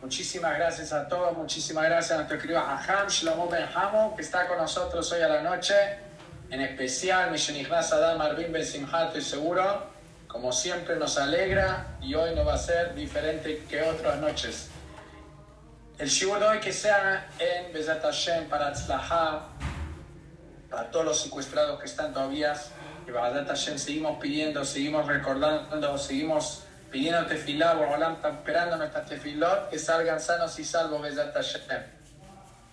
Muchísimas gracias a todos, muchísimas gracias a nuestro querido Aham Shlomo Ben Hamo, que está con nosotros hoy a la noche. En especial, Mishenichnas Adam Arvin Ben Simhat, estoy seguro. Como siempre, nos alegra y hoy no va a ser diferente que otras noches. El Shibur de hoy que sea en Bezat Hashem para Tzlaha, para todos los secuestrados que están todavía. Y Bezat Hashem seguimos pidiendo, seguimos recordando, seguimos pidiendo tefilá, Borolán está esperando nuestras tefilot, que salgan sanos y salvos Bezat Hashem.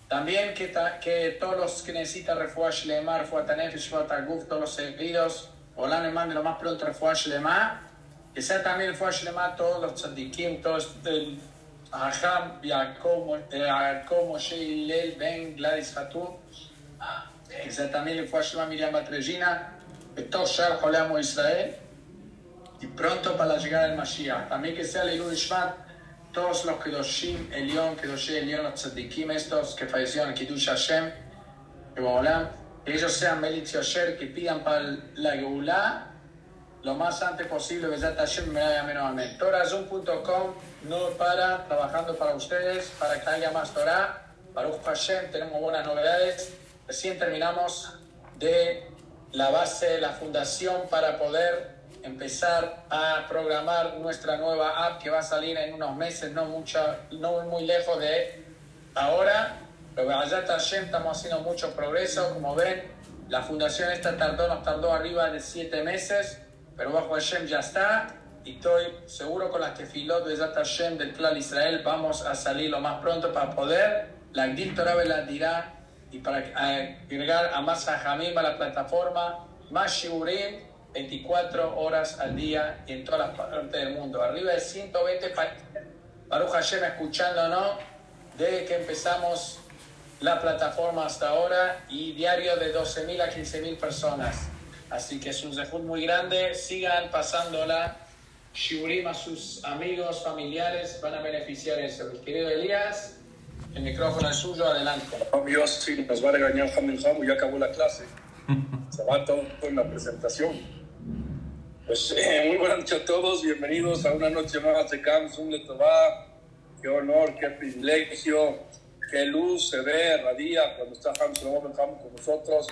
También que, que todos los que necesitan refuah Shlema, refuah Tanef, Guf, todos los heridos, Olam le mande lo más pronto refuah Shlema, que sea también refuah Shlema todos los tzadikim, todos el Aham, Yaakov, Moshe, Hillel, Ben, Gladys Hatum, que sea también refuah Shlema Miriam Batregina, que todos Shar Joleamo Israel, y pronto para la llegada del Mashiach. También que sea Leilun Ishmat, todos los Kedoshim, Elión, Kedoshim, Elión, los Tzadikim, estos que fallecieron Kiddush Hashem, que ellos sean Melit Yosher, que pidan para la Geulah lo más antes posible, Besat Hashem, menos amén. Torazum.com no para, trabajando para ustedes, para que haya más Torah. Baruch Hashem, tenemos buenas novedades. Recién terminamos de la base, la fundación para poder empezar a programar nuestra nueva app que va a salir en unos meses, no, mucho, no muy lejos de ahora. Pero allá estamos haciendo mucho progreso. Como ven, la fundación esta tardó, nos tardó arriba de siete meses, pero bajo Hashem ya está. Y estoy seguro con las que filó de Hashem del Clan Israel vamos a salir lo más pronto para poder. La Gdil Torah dirá y para agregar a más Jamim a la plataforma, más Shiburim 24 horas al día en todas las partes del mundo. Arriba de 120 países. Baruch Hashem escuchándonos desde que empezamos la plataforma hasta ahora y diario de 12.000 a 15.000 personas. Así que es un zehut muy grande. Sigan pasándola. Shiurim a sus amigos, familiares, van a beneficiar eso. Mi querido Elías, el micrófono es suyo, adelante. Dios sí, nos va a regañar Hamil Hamu, ya acabó la clase. Se va todo en la presentación. Pues eh, muy buenas noches a todos, bienvenidos a una noche más de Camps, un Letová. Qué honor, qué privilegio, qué luz se ve, radia cuando está Hams con nosotros.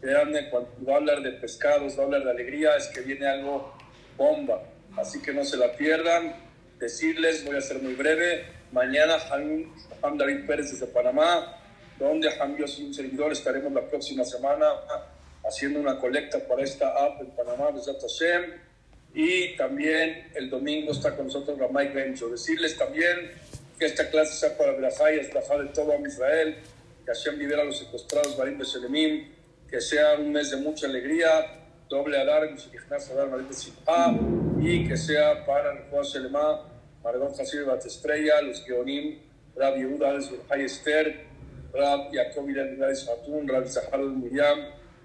Créanme, cuando va a hablar de pescados, hablar de alegría, es que viene algo bomba. Así que no se la pierdan. Decirles, voy a ser muy breve, mañana Ham, David Pérez desde Panamá, donde Ham yo soy un servidor, estaremos la próxima semana haciendo una colecta para esta app en Panamá, Hashem. Y también el domingo está con nosotros Ramay Bencho. Decirles también que esta clase sea para Berajá y de todo Israel, que Hashem libera a los secuestrados, Barim Beshelemim, que sea un mes de mucha alegría, doble Marit y que sea para el Juan Shelema, Maradón Hasir Estrella, los Geonim, Rab Yehuda, Ales Esther, Rab Yaakov Ilan Hatun, Rab Zahar Miriam,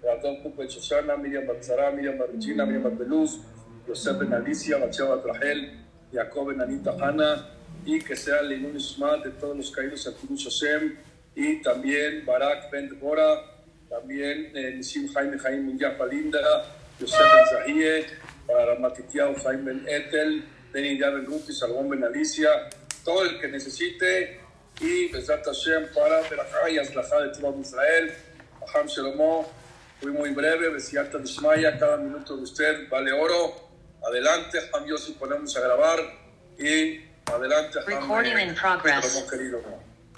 Radon Kupet Shoshana, Miriam Batzara, Miriam Regina, Miriam Beluz, Yosef Ben Alicia, Batseba Rahel, Jacob Ben Anita Hanna, y que sea el Inun Ishma de todos los caídos en Kiddush Hashem, y también Barak Ben Debora, también eh, Nisim Jaime Jaime Munyafa Linda, Yosef Ben Zahie, para Matitiao Jaime Ben Etel, Ben Ben Ruti, Salomón Ben Alicia, todo el que necesite, y Besat Hashem para Berajá y Azlajá de todo Israel, Aham Shelomo, Fui muy breve, de Shmaya, cada minuto de usted vale oro. Adelante, Ham Yossi, ponemos a grabar y adelante, Recording in progress.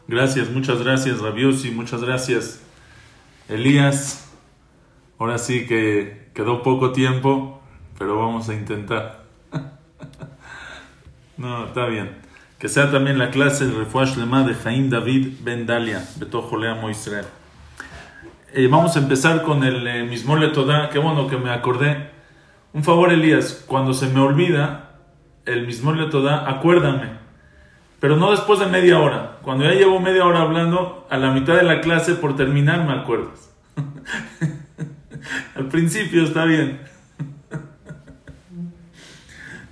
Gracias, muchas gracias, Rabiosi, muchas gracias, Elías. Ahora sí que quedó poco tiempo, pero vamos a intentar. No, está bien. Que sea también la clase de Refuash Lema de Jaim David Ben Dalia, Beto Jolea Israel. Eh, vamos a empezar con el eh, mismo Letodá. Qué bueno que me acordé. Un favor, Elías, cuando se me olvida el mismo Letodá, acuérdame. Pero no después de media hora. Cuando ya llevo media hora hablando, a la mitad de la clase, por terminar, me acuerdas. Al principio está bien.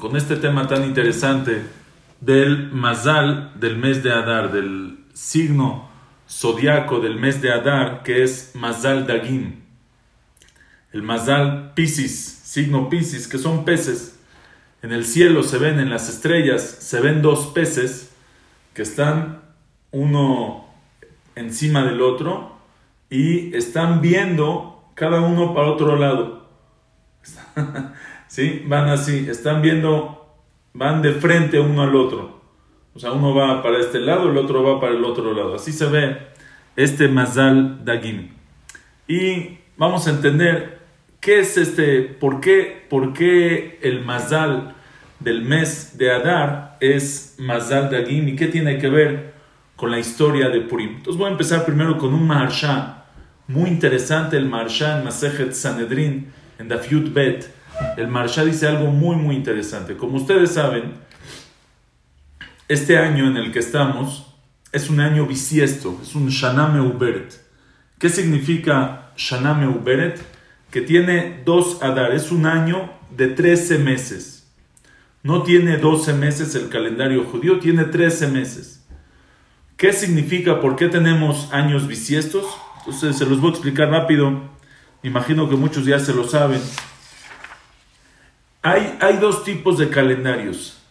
con este tema tan interesante del Mazal del mes de Adar, del signo zodiaco del mes de Adar, que es Mazal Dagim. El Mazal Piscis, signo Piscis, que son peces. En el cielo se ven, en las estrellas, se ven dos peces que están uno encima del otro y están viendo cada uno para otro lado. ¿Sí? Van así, están viendo, van de frente uno al otro. O sea, uno va para este lado, el otro va para el otro lado. Así se ve este Mazal Dagim. Y vamos a entender ¿Qué es este? ¿Por qué, por qué el Mazal del mes de Adar es Mazal de Agim y qué tiene que ver con la historia de Purim? Entonces voy a empezar primero con un Maharsha muy interesante, el Maharsha en Masejet Sanedrin, en Dafyut Bet. El Maharsha dice algo muy, muy interesante. Como ustedes saben, este año en el que estamos es un año bisiesto, es un Shaname Uberet. ¿Qué significa Shaname Uberet? que tiene dos Adar, es un año de 13 meses. No tiene 12 meses el calendario judío, tiene 13 meses. ¿Qué significa? ¿Por qué tenemos años bisiestos? Entonces se los voy a explicar rápido. Imagino que muchos ya se lo saben. Hay, dos tipos de calendarios.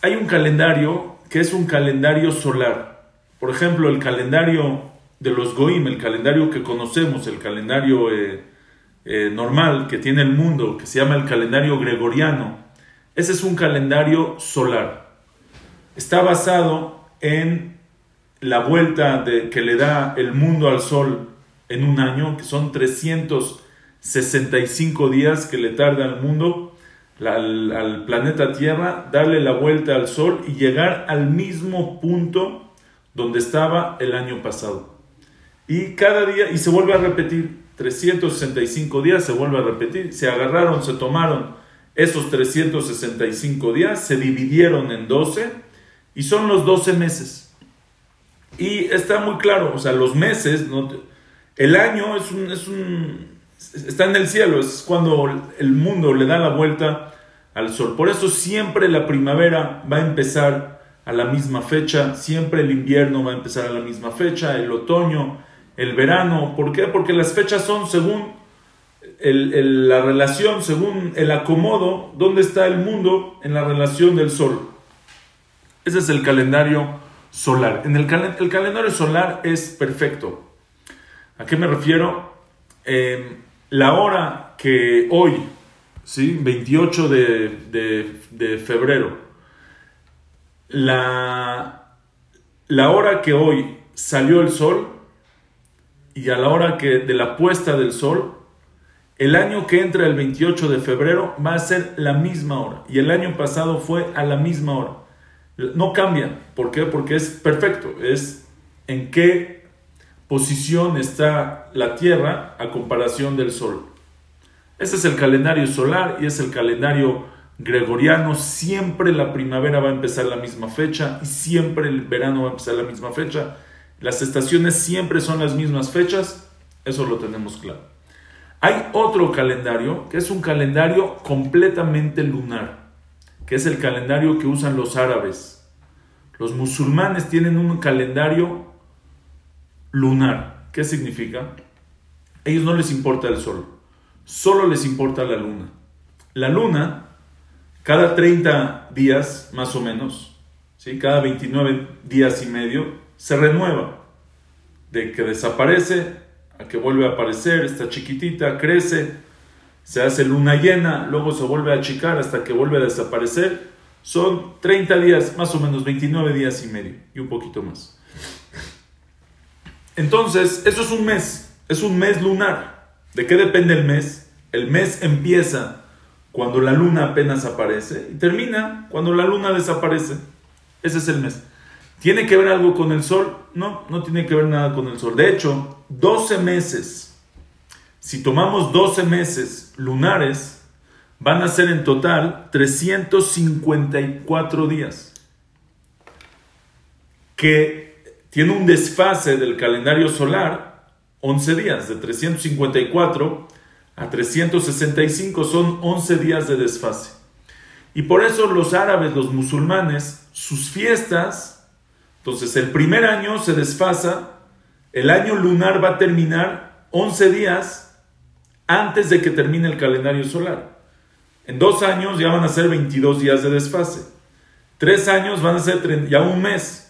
Hay un calendario que es un calendario solar. Por ejemplo, el calendario de los Goim, el calendario que conocemos, el calendario eh, eh, normal que tiene el mundo, que se llama el calendario gregoriano, ese es un calendario solar. Está basado en la vuelta que le da el mundo al sol en un año, que son 365 días que le tarda al mundo, al, al planeta Tierra, darle la vuelta al sol y llegar al mismo punto donde estaba el año pasado. Y cada día, y se vuelve a repetir, 365 días, se vuelve a repetir, se agarraron, se tomaron esos 365 días, se dividieron en 12 y son los 12 meses. Y está muy claro, o sea, los meses, el año es un, es un, está en el cielo, es cuando el mundo le da la vuelta al sol. Por eso siempre la primavera va a empezar a la misma fecha, siempre el invierno va a empezar a la misma fecha, el otoño, el verano. ¿Por qué? Porque las fechas son según la relación, según el acomodo, dónde está el mundo en la relación del sol. Ese es el calendario solar. En el, el calendario solar es perfecto. ¿A qué me refiero? Em, la hora que hoy, ¿sí? 28 de, de febrero, la, la hora que hoy salió el sol y a la hora que de la puesta del sol, el año que entra el 28 de febrero va a ser la misma hora. Y el año pasado fue a la misma hora. No cambia. ¿Por qué? Porque es perfecto. Es en qué posición está la Tierra a comparación del Sol. Ese es el calendario solar y es el calendario gregoriano. Siempre la primavera va a empezar la misma fecha y siempre el verano va a empezar la misma fecha las estaciones siempre son las mismas fechas, eso lo tenemos claro. Hay otro calendario que es un calendario completamente lunar, que es el calendario que usan los árabes. Los musulmanes tienen un calendario lunar. ¿Qué significa? A ellos no les importa el sol, solo les importa la luna. La luna, cada 30 días más o menos, ¿sí? cada 29 días y medio, se renueva. De que desaparece a que vuelve a aparecer, está chiquitita, crece, se hace luna llena, luego se vuelve a achicar hasta que vuelve a desaparecer. Son 30 días, más o menos 29 días y medio y un poquito más. Entonces, eso es un mes, es un mes lunar. ¿De qué depende el mes? El mes empieza cuando la luna apenas aparece y termina cuando la luna desaparece. Ese es el mes. ¿Tiene que ver algo con el sol? No, no tiene que ver nada con el sol. De hecho, 12 meses, si tomamos 12 meses lunares, van a ser en total 354 días. Que tiene un desfase del calendario solar, 11 días, de 354 a 365 son 11 días de desfase. Y por eso los árabes, los musulmanes, sus fiestas, entonces el primer año se desfasa, el año lunar va a terminar 11 días antes de que termine el calendario solar. En dos años ya van a ser 22 días de desfase. Tres años van a ser ya un mes.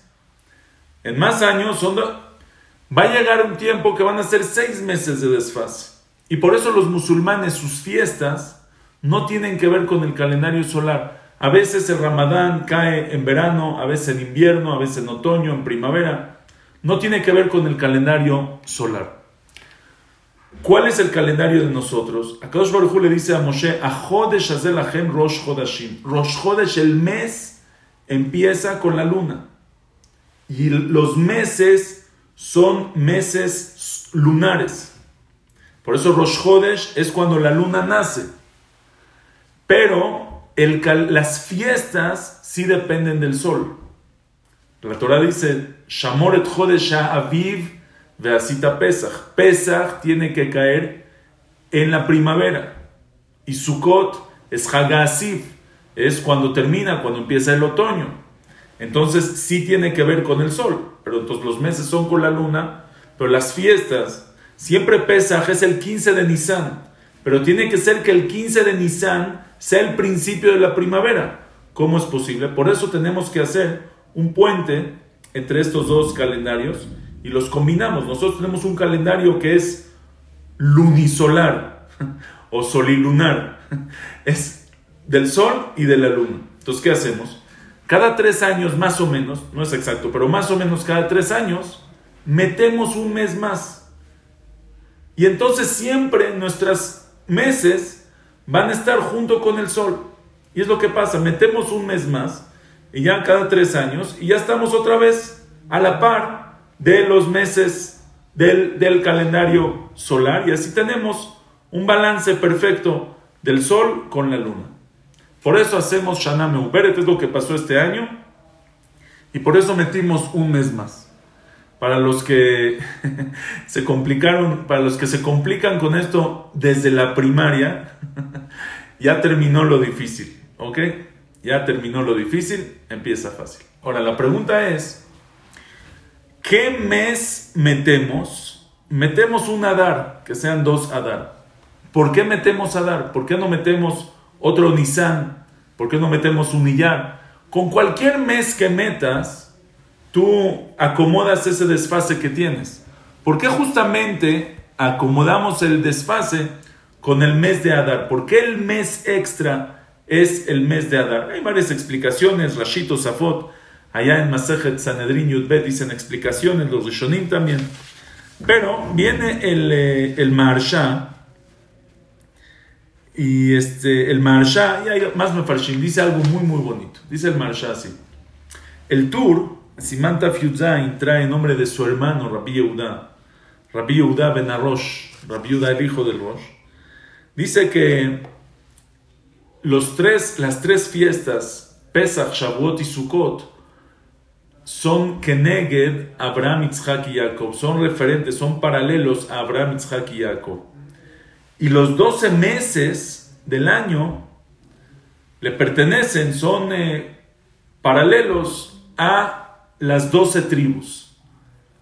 En más años son va a llegar un tiempo que van a ser seis meses de desfase. Y por eso los musulmanes, sus fiestas, no tienen que ver con el calendario solar. A veces el ramadán cae en verano, a veces en invierno, a veces en otoño, en primavera. No tiene que ver con el calendario solar. ¿Cuál es el calendario de nosotros? Akadosh Baruj le dice a Moshe, Rosh Chodashim. Rosh Chodesh, el mes, empieza con la luna. Y los meses son meses lunares. Por eso Rosh Chodesh es cuando la luna nace. Pero el, las fiestas sí dependen del sol. La Torah dice, Shamoret Chodesh Aviv Veasita Pesach. Pesach tiene que caer en la primavera. Y Sukkot es Hagasif. Es cuando termina, cuando empieza el otoño. Entonces sí tiene que ver con el sol. Pero entonces los meses son con la luna. Pero las fiestas Siempre Pesaj es el 15 de Nisan, pero tiene que ser que el 15 de Nisan sea el principio de la primavera. ¿Cómo es posible? Por eso tenemos que hacer un puente entre estos dos calendarios y los combinamos. Nosotros tenemos un calendario que es lunisolar o solilunar. Es del sol y de la luna. Entonces, ¿qué hacemos? Cada tres años, más o menos, no es exacto, pero más o menos cada tres años, metemos un mes más. Y entonces siempre nuestros meses van a estar junto con el sol. Y es lo que pasa, metemos un mes más, y ya cada tres años, y ya estamos otra vez a la par de los meses del, del calendario solar, y así tenemos un balance perfecto del sol con la luna. Por eso hacemos Shana Meuberet, es lo que pasó este año, y por eso metimos un mes más para los que se complicaron, para los que se complican con esto desde la primaria, ya terminó lo difícil, ¿ok? Ya terminó lo difícil, empieza fácil. Ahora, la pregunta es, ¿qué mes metemos? Metemos un Adar, que sean dos Adar. ¿Por qué metemos Adar? ¿Por qué no metemos otro Nisan? ¿Por qué no metemos un Iyar? Con cualquier mes que metas, tú acomodas ese desfase que tienes. ¿Por qué justamente acomodamos el desfase con el mes de Adar? ¿Por qué el mes extra es el mes de Adar? Hay varias explicaciones, Rashito Safot, allá en Masejet Sanedrin Yudbet dicen explicaciones, los Rishonim también. Pero viene el, eh, el y este, el Maharsha, y hay más Mefarshim, dice algo muy, muy bonito. Dice el Maharsha así. El Tur Simanta Fiuzain trae nombre de su hermano Rabbi Yehuda, Rabbi Yehuda ben Arosh, Rabbi Yehuda el hijo del Rosh. Dice que los tres, las tres fiestas, Pesach, Shavuot y Sukkot, son Keneged, Abraham, Yitzhak y Jacob, son referentes, son paralelos a Abraham, Yitzhak y Jacob. Y los doce meses del año le pertenecen, son eh, paralelos a las doce tribus.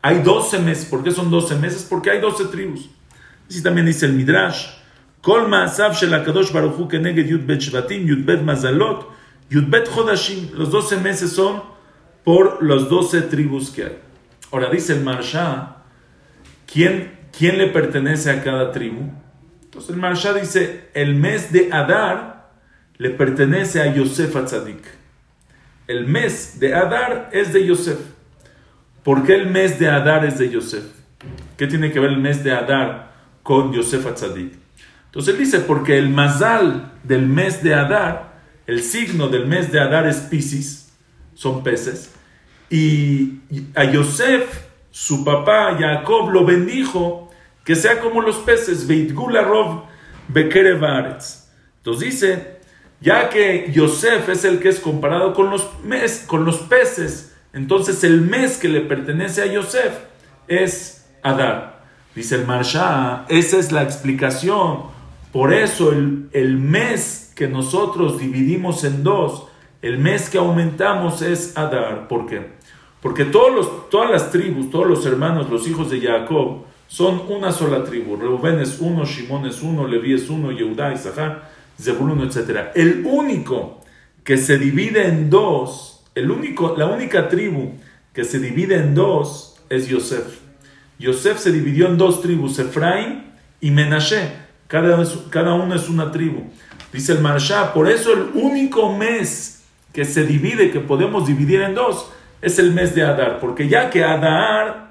Hay doce meses. ¿Por qué son doce meses? Porque hay doce tribus. Así también dice el Midrash. Los doce meses son por los doce tribus que hay. Ahora dice el Marsha, ¿quién, ¿quién le pertenece a cada tribu? Entonces el Marsha dice, el mes de Adar le pertenece a Yosef Atzadik el mes de Adar es de Yosef. ¿Por qué el mes de Adar es de Yosef? ¿Qué tiene que ver el mes de Adar con Yosef Atzadik? Entonces él dice, porque el mazal del mes de Adar, el signo del mes de Adar es Pisces, son peces, y a Yosef, su papá, Jacob, lo bendijo que sea como los peces, Veitgula Rov Bekerevaretz. Entonces dice, ya que Yosef es el que es comparado con los, mes, con los peces, entonces el mes que le pertenece a Yosef es Adar. Dice el Marsha, esa es la explicación. Por eso el, el mes que nosotros dividimos en dos, el mes que aumentamos es Adar. ¿Por qué? Porque todos los, todas las tribus, todos los hermanos, los hijos de Jacob, son una sola tribu. Reuben es uno, Shimón es uno, Leví es uno, Yehudá, Isahar, Zebulun, etc. El único que se divide en dos, el único, la única tribu que se divide en dos es Yosef. Yosef se dividió en dos tribus, Efraín y Menashe. Cada, cada uno es una tribu. Dice el Marsha, por eso el único mes que se divide, que podemos dividir en dos, es el mes de Adar. Porque ya que Adar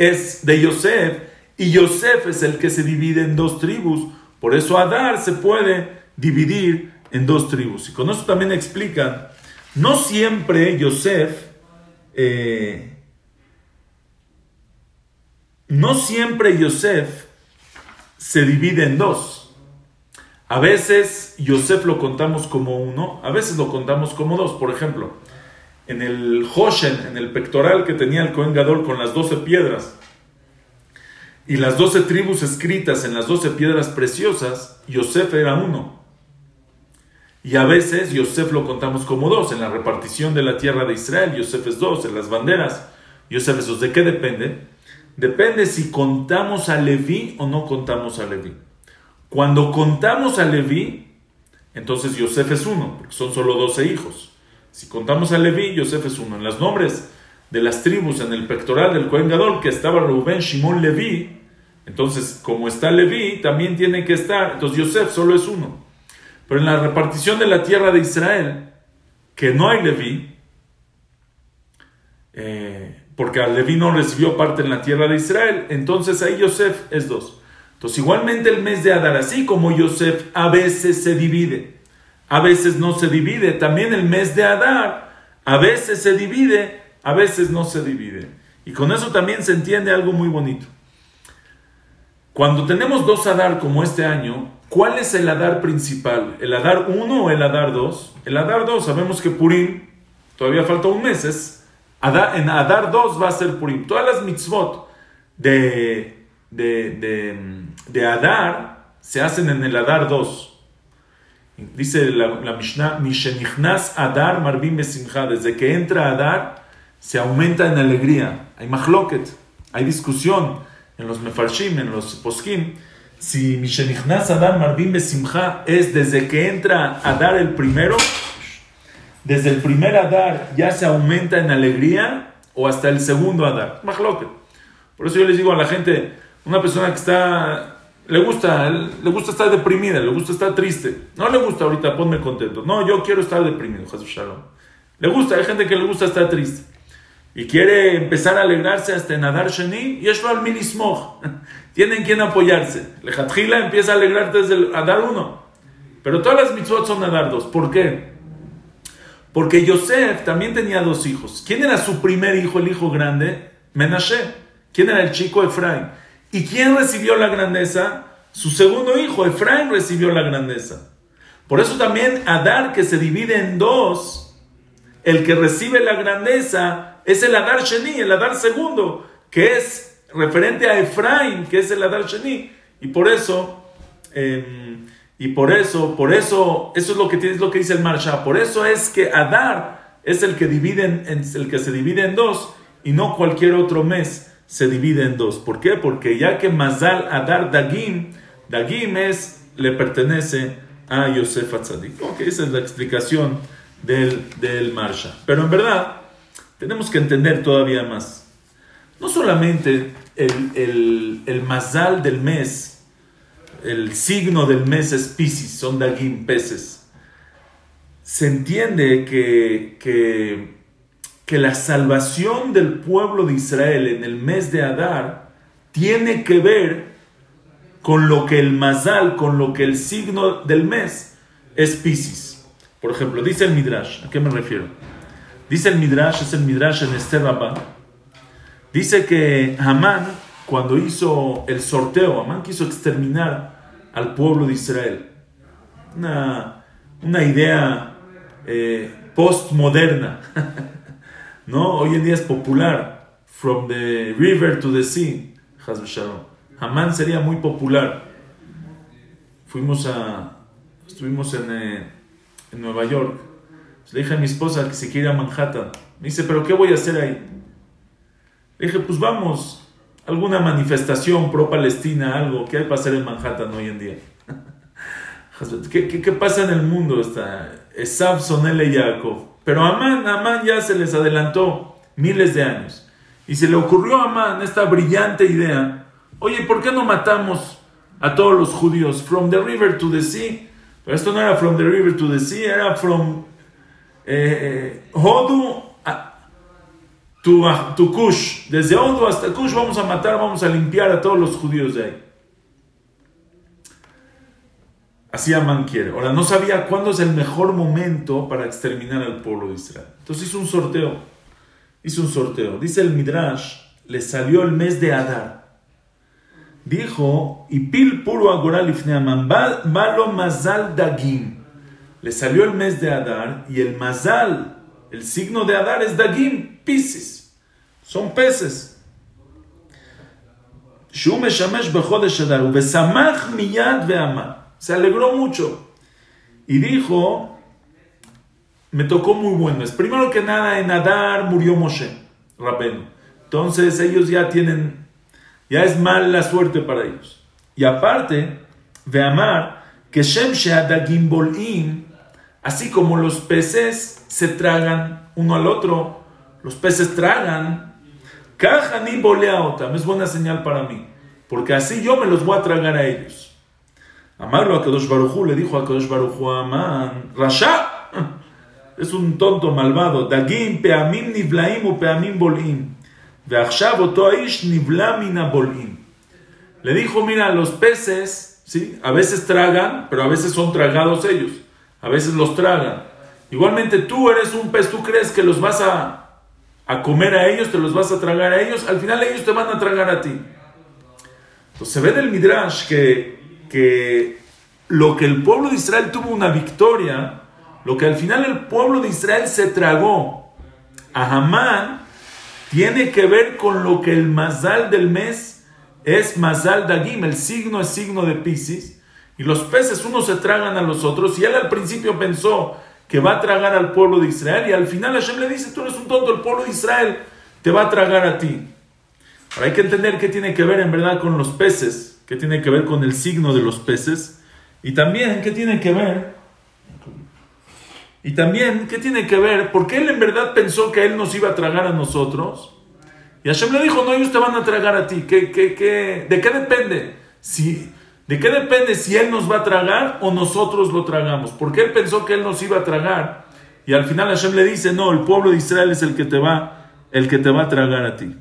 es de Yosef y Yosef es el que se divide en dos tribus, por eso Adar se puede dividir en dos tribus. Y con eso también explican, no siempre Yosef, eh, no siempre Yosef se divide en dos. A veces Yosef lo contamos como uno, a veces lo contamos como dos. Por ejemplo, en el Hoshen, en el pectoral que tenía el Cohen Gadol con las doce piedras, y las doce tribus escritas en las doce piedras preciosas, Yosef era uno. Y a veces Yosef lo contamos como dos. En la repartición de la tierra de Israel, Yosef es dos. En las banderas, Yosef es dos. ¿De qué depende? Depende si contamos a Leví o no contamos a Leví. Cuando contamos a Leví, entonces Yosef es uno, porque son solo doce hijos. Si contamos a Leví, Yosef es uno. En los nombres de las tribus en el pectoral del Cohen Gadol, que estaba Rubén, Shimón, Leví, entonces, como está Leví, también tiene que estar. Entonces, Yosef solo es uno. Pero en la repartición de la tierra de Israel, que no hay Leví, eh, porque al Leví no recibió parte en la tierra de Israel, entonces ahí Yosef es dos. Entonces, igualmente el mes de Adar, así como Yosef a veces se divide, a veces no se divide, también el mes de Adar a veces se divide, a veces no se divide. Y con eso también se entiende algo muy bonito. Cuando tenemos dos Adar como este año, ¿cuál es el Adar principal? ¿El Adar 1 o el Adar 2? El Adar 2, sabemos que Purim, todavía falta un mes, es, en Adar 2 va a ser Purim. Todas las mitzvot de, de, de, Adar se hacen en el Adar 2. Dice la, la Mishnah, Mishenichnas Adar Marbim Besimcha, desde que entra Adar se aumenta en alegría. Hay mahloket, hay discusión en los mefarshim, en los poskim, si Mishenichnas Adar Marbim Besimcha es desde que entra a dar el primero, desde el primer Adar ya se aumenta en alegría o hasta el segundo Adar. Mahloket. Por eso yo les digo a la gente, una persona que está, le gusta, le gusta estar deprimida, le gusta estar triste. No le gusta ahorita, ponme contento. No, yo quiero estar deprimido, Jesús Shalom. Le gusta, hay gente que le gusta estar triste y quiere empezar a alegrarse hasta en Adar Sheni, es al Minismog. Tienen quien apoyarse. Lejatjila empieza a alegrarte desde el Adar 1. Pero todas las mitzvot son Adar 2. ¿Por qué? Porque Yosef también tenía dos hijos. ¿Quién era su primer hijo, el hijo grande? Menashe. ¿Quién era el chico? Efraín. ¿Y quién recibió la grandeza? Su segundo hijo, Efraín, recibió la grandeza. Por eso también Adar, que se divide en dos, el que recibe la grandeza es el Adar Sheni, el Adar segundo, que es referente a Efraín, que es el Adar Sheni. Y por eso, em, y por eso, por eso, eso es lo que, lo que dice el Marsha. Por eso es que Adar es el que, divide en, el que se divide en dos y no cualquier otro mes se divide en dos. ¿Por qué? Porque ya que Mazal Adar Dagim, Dagim es, le pertenece a Yosef Atzadik. Ok, esa es la explicación del, del Marsha. Pero en verdad, tenemos que entender todavía más. No solamente el, el, mazal del mes, el signo del mes es Pisces, son Dagim, peces. Se entiende que, que, que la salvación del pueblo de Israel en el mes de Adar tiene que ver con lo que el mazal, con lo que el signo del mes es Pisces. Por ejemplo, dice el Midrash, ¿a qué me refiero? Dice el Midrash, es el Midrash en Esther dice que Hamán, cuando hizo el sorteo, Hamán quiso exterminar al pueblo de Israel. una, una idea eh, postmoderna. ¿No? Hoy en día es popular. From the river to the sea. Hamán sería muy popular. Fuimos a. Estuvimos en, eh, en Nueva York. Le dije a mi esposa que se quiere a Manhattan. Me dice, ¿pero qué voy a hacer ahí? Le dije, pues vamos, alguna manifestación pro-Palestina, algo. ¿Qué hay para hacer en Manhattan hoy en día? ¿Qué, qué, pasa en el mundo? Está Esab, Sonele y Pero Amán, Amán ya se les adelantó miles de años. Y se le ocurrió a Amán esta brillante idea. Oye, ¿por qué no matamos a todos los judíos? From the river to the sea. Pero esto no era from the river to the sea, era from eh, eh Hodu to, to Kush. Desde Hodu hasta Kush vamos a matar, vamos a limpiar a todos los judíos de ahí. Así Amán quiere. Ahora, no sabía cuándo es el mejor momento para exterminar al pueblo de Israel. Entonces hizo un sorteo. Hizo un sorteo. Dice el Midrash, le salió el mes de Adar. Dijo, y pil puro agoral malo mazal dagim. Le salió el mes de Adar y el mazal, el signo de Adar es dagim, piscis. Son peces. Shume shamesh bechodesh Adar, ubesamach miyad ve'amah se alegró mucho y dijo, me tocó muy buen mes. Primero que nada, en Adar murió Moshe, Rabenu. Entonces ellos ya tienen, ya es mal la suerte para ellos. Y aparte, de amar que Shem Sheadagim Bolim, así como los peces se tragan uno al otro, los peces tragan, Kajani Boleaotam, es buena señal para mí, porque así yo me los voy a tragar a ellos. Amarlo a Kadosh Baruchu, le dijo a Kadosh Baruchu a Amán, Rasha, es un tonto malvado, Dagim peamim nivlaim u peamim bolim, bolim. Le dijo, mira, los peces, ¿sí? a veces tragan, pero a veces son tragados ellos, a veces los tragan. Igualmente tú eres un pez, tú crees que los vas a, a comer a ellos, te los vas a tragar a ellos, al final ellos te van a tragar a ti. Entonces se ve del Midrash que que lo que el pueblo de Israel tuvo una victoria, lo que al final el pueblo de Israel se tragó a Hamán, tiene que ver con lo que el mazal del mes es mazal dagim, el signo es signo de Pisces, y los peces unos se tragan a los otros, y él al principio pensó que va a tragar al pueblo de Israel, y al final Hashem le dice, tú eres un tonto, el pueblo de Israel te va a tragar a ti. Ahora hay que entender qué tiene que ver en verdad con los peces que tiene que ver con el signo de los peces, y también qué tiene que ver, y también qué tiene que ver, porque él en verdad pensó que él nos iba a tragar a nosotros, y Hashem le dijo, no, ellos te van a tragar a ti, ¿Qué, qué, qué, de qué depende? Si, ¿De qué depende si él nos va a tragar o nosotros lo tragamos? Porque él pensó que él nos iba a tragar, y al final Hashem le dice, no, el pueblo de Israel es el que te va, el que te va a tragar a ti.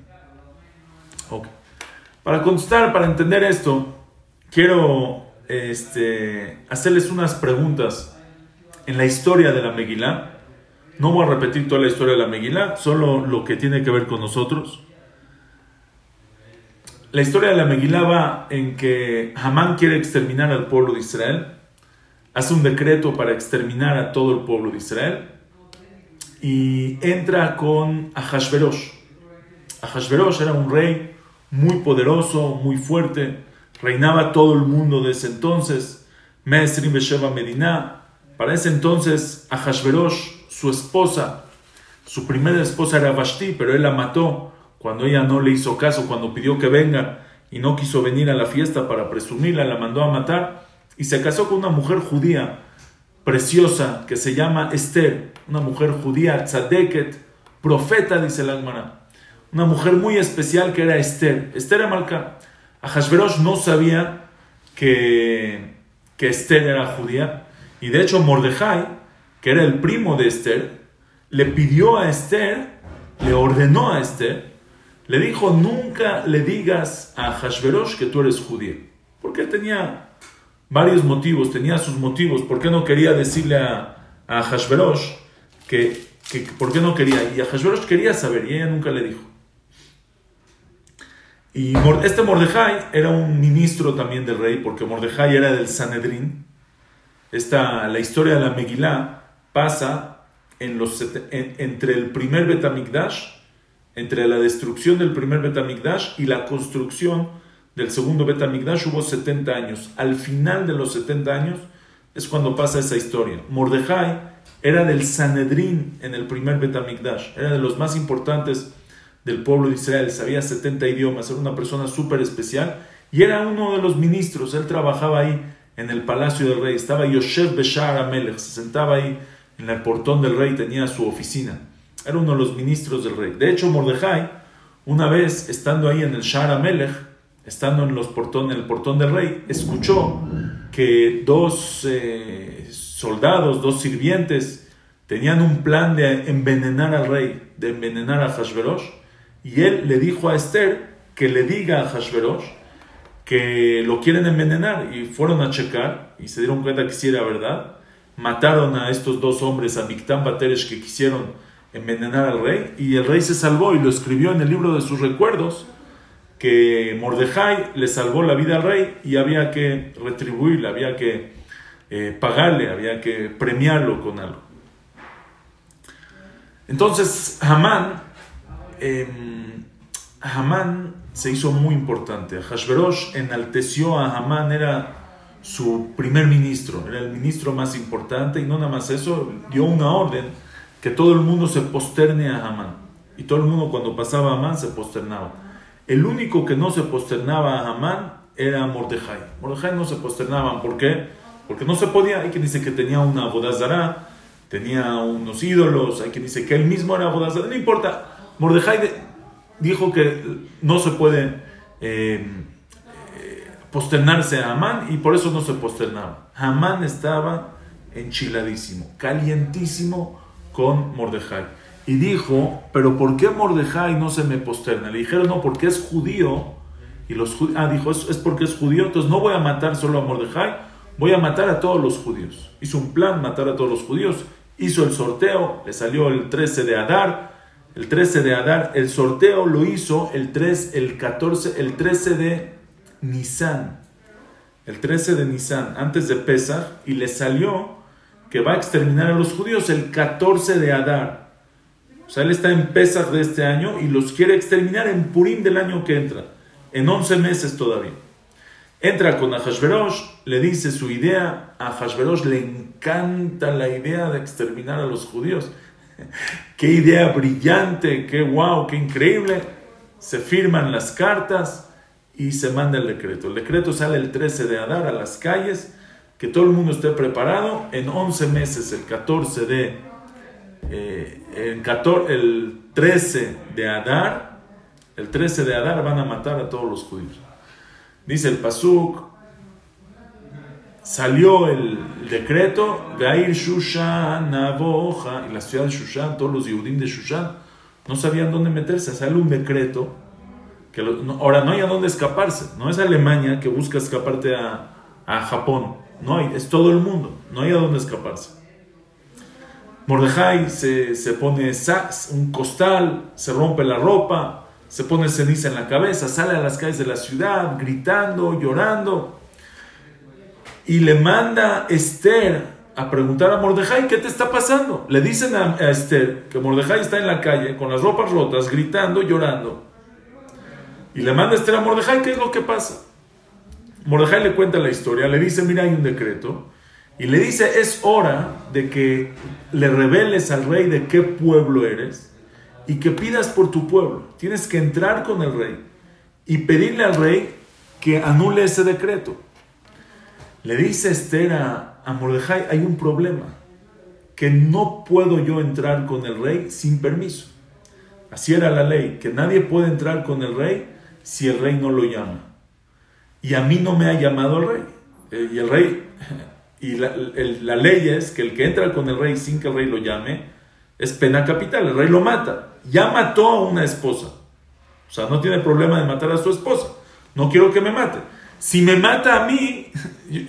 Para contestar, para entender esto, quiero este, hacerles unas preguntas en la historia de la Megilá. No voy a repetir toda la historia de la Megilá, solo lo que tiene que ver con nosotros. La historia de la Megilá va en que Hamán quiere exterminar al pueblo de Israel, hace un decreto para exterminar a todo el pueblo de Israel y entra con Ahashverosh. Ahashverosh era un rey muy poderoso, muy fuerte, reinaba todo el mundo de ese entonces, Mesrim Besheva Medina. Para ese entonces, Ahashverosh, su esposa, su primera esposa era Vashti, pero él la mató cuando ella no le hizo caso, cuando pidió que venga y no quiso venir a la fiesta para presumirla, la mandó a matar y se casó con una mujer judía preciosa que se llama Esther, una mujer judía, tzadeket, profeta, dice el Almaná una mujer muy especial que era Esther. Esther Amalca. Ahashverosh no sabía que, que Esther era judía. Y de hecho Mordejai, que era el primo de Esther, le pidió a Esther, le ordenó a Esther, le dijo, nunca le digas a Ahashverosh que tú eres judía. Porque tenía varios motivos, tenía sus motivos. ¿Por qué no quería decirle a, a que, que, por qué no quería? Y Ahashverosh quería saber y ella nunca le dijo. Y este Mordejai era un ministro también del rey, porque Mordejai era del Sanedrín. esta, la historia de la Megilá pasa en los, entre el primer Betamikdash, entre la destrucción del primer Betamikdash y la construcción del segundo Betamikdash hubo 70 años. Al final de los 70 años es cuando pasa esa historia. Mordejai era del Sanedrín en el primer Betamikdash, era de los más importantes del pueblo de Israel, sabía 70 idiomas, era una persona súper especial y era uno de los ministros, él trabajaba ahí en el palacio del rey, estaba Yosef Beshar Amelech, se sentaba ahí en el portón del rey, tenía su oficina, era uno de los ministros del rey. De hecho, Mordejai, una vez estando ahí en el Shar Amelech, estando en, los portón, en el portón del rey, escuchó que dos eh, soldados, dos sirvientes, tenían un plan de envenenar al rey, de envenenar a Hashverosh, y él le dijo a Esther que le diga a Hashverosh que lo quieren envenenar, y fueron a checar, y se dieron cuenta que sí era verdad, mataron a estos dos hombres, a Miktam Bateresh, que quisieron envenenar al rey, y el rey se salvó y lo escribió en el libro de sus recuerdos, que Mordejai le salvó la vida al rey y había que retribuirle, había que eh, pagarle, había que premiarlo con algo. Entonces, Hamán, eh, Hamán se hizo muy importante. Hashverosh enalteció a Hamán, era su primer ministro, era el ministro más importante y no nada más eso, dio una orden que todo el mundo se posterne a Hamán. Y todo el mundo cuando pasaba a Hamán se posternaba. El único que no se posternaba a Hamán era Mordejai. Mordejai no se posternaba. ¿Por qué? Porque no se podía. Hay quien dice que tenía una bodazara, tenía unos ídolos. Hay quien dice que él mismo era bodazara. No importa. Mordejai dijo que no se puede eh, posternarse a Amán y por eso no se posternaba. Amán estaba enchiladísimo, calientísimo con Mordejai y dijo, pero ¿por qué Mordejai no se me posterna? Le dijeron, no, porque es judío. Y los ah, dijo, es, es porque es judío, entonces no voy a matar solo a Mordejai, voy a matar a todos los judíos. Hizo un plan, matar a todos los judíos. Hizo el sorteo, le salió el 13 de Adar. El 13 de Adar, el sorteo lo hizo el 3, el 14, el 13 de Nisan. El 13 de Nisan, antes de Pesach, y le salió que va a exterminar a los judíos el 14 de Adar. O sea, él está en Pesach de este año y los quiere exterminar en Purim del año que entra, en 11 meses todavía. Entra con Ahashverosh, le dice su idea, a Ahashverosh le encanta la idea de exterminar a los judíos. qué idea brillante, qué wow, qué increíble. Se firman las cartas y se manda el decreto. El decreto sale el 13 de Adar a las calles, que todo el mundo esté preparado. En 11 meses, el 14 de eh, el, 14, el 13 de Adar, el 13 de Adar van a matar a todos los judíos. Dice el Pasuk, salió el decreto, Gair Shushan, Naboja, y la ciudad de Shushan, todos los Yehudim de Shushan, no sabían dónde meterse. Sale un decreto, que ahora no hay a dónde escaparse. No es Alemania que busca escaparte a, a Japón. No hay, es todo el mundo. No hay a dónde escaparse. Mordejai se, se pone un costal, se rompe la ropa, se pone ceniza en la cabeza, sale a las calles de la ciudad gritando, llorando. Y le manda Esther a preguntar a Mordejai, ¿qué te está pasando? Le dicen a, Esther que Mordejai está en la calle con las ropas rotas, gritando, llorando. Y le manda Esther a Mordejai, ¿qué es lo que pasa? Mordejai le cuenta la historia, le dice, mira, hay un decreto y le dice, es hora de que le reveles al rey de qué pueblo eres y que pidas por tu pueblo. Tienes que entrar con el rey y pedirle al rey que anule ese decreto. Le dice Esther a, a Mordejai, hay un problema, que no puedo yo entrar con el rey sin permiso. Así era la ley, que nadie puede entrar con el rey si el rey no lo llama. Y a mí no me ha llamado el rey. Eh, y el rey y la, la, ley es que el que entra con el rey sin que el rey lo llame es pena capital, el rey lo mata. Ya mató a una esposa. O sea, no tiene problema de matar a su esposa. No quiero que me mate. Si me mata a mí,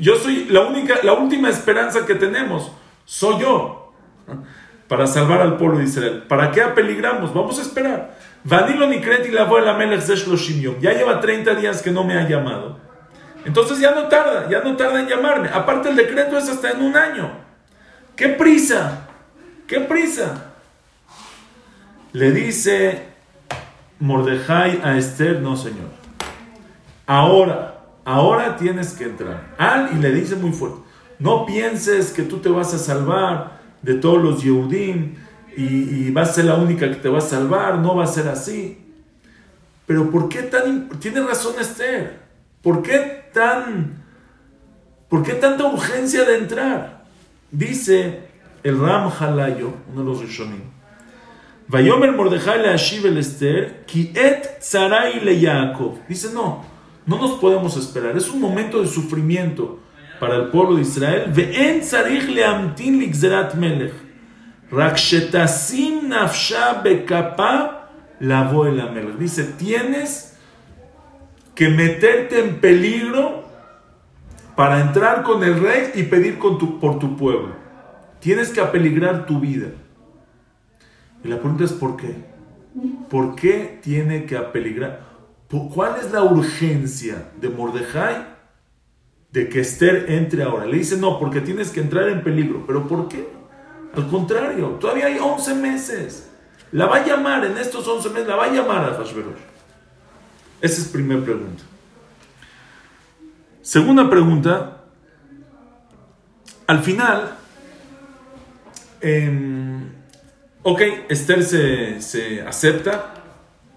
yo soy la única, la última esperanza que tenemos. Soy yo. Para salvar al pueblo de Israel. ¿Para qué apeligramos? Vamos a esperar. Vanilo ni la Ya lleva 30 días que no me ha llamado. Entonces ya no tarda, ya no tarda en llamarme. Aparte el decreto es hasta en un año. ¿Qué prisa? ¿Qué prisa? Le dice Mordejai a Esther, no señor. Ahora, ahora tienes que entrar. Al y le dice muy fuerte, no pienses que tú te vas a salvar de todos los Yehudim y, vas a ser la única que te va a salvar, no va a ser así. Pero ¿por qué tan... Tiene razón Esther. ¿Por qué tan... ¿Por qué tanta urgencia de entrar? Dice el Ram Halayo, uno de los Rishonim. Vayomer Mordejai le Ashiv Esther, ki et le Yaakov. Dice, no, no nos podemos esperar. Es un momento de sufrimiento para el pueblo de Israel. Dice, tienes que meterte en peligro para entrar con el rey y pedir por tu pueblo. Tienes que apeligrar tu vida. Y la pregunta es ¿por qué? ¿Por qué tiene que apeligrar? ¿Cuál es la urgencia de Mordejai de que Esther entre ahora? Le dice, no, porque tienes que entrar en peligro. ¿Pero por qué? Al contrario, todavía hay 11 meses. La va a llamar en estos 11 meses, la va a llamar a Hashverosh. Esa es primera pregunta. Segunda pregunta. Al final, eh, ok, Esther se, se, acepta.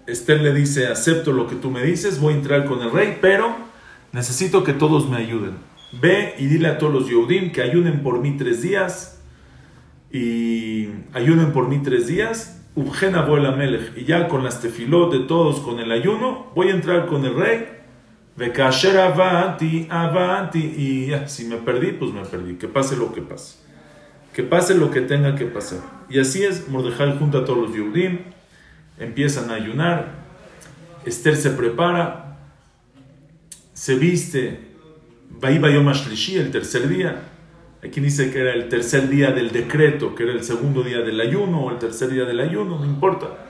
Esther le dice, acepto lo que tú me dices, voy a entrar con el rey, pero necesito que todos me ayuden. Ve y dile a todos los Yehudim que ayunen por mí tres días. Y ayunen por mí tres días. Ubgena vuela melech. Y ya con las tefilot de todos, con el ayuno, voy a entrar con el rey. Vekasher avanti, avanti. Y ya, si me perdí, pues me perdí. Que pase lo que pase. Que pase lo que tenga que pasar. Y así es, Mordejai junta a todos los Yehudim, empiezan a ayunar, Esther se prepara, se viste, Baiba Yom el tercer día. Aquí dice que era el tercer día del decreto, que era el segundo día del ayuno o el tercer día del ayuno, no importa.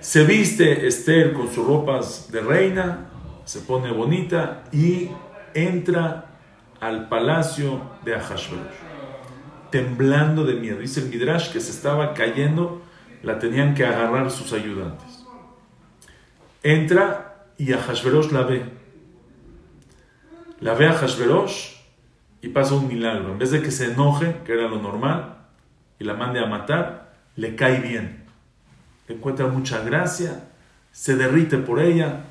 Se viste Esther con sus ropas de reina, se pone bonita y entra al palacio de Ahashverosh temblando de miedo. Dice el Midrash que se estaba cayendo, la tenían que agarrar sus ayudantes. Entra y a Hashverosh la ve. La ve a Hashverosh y pasa un milagro. En vez de que se enoje, que era lo normal, y la mande a matar, le cae bien. Le encuentra mucha gracia, se derrite por ella,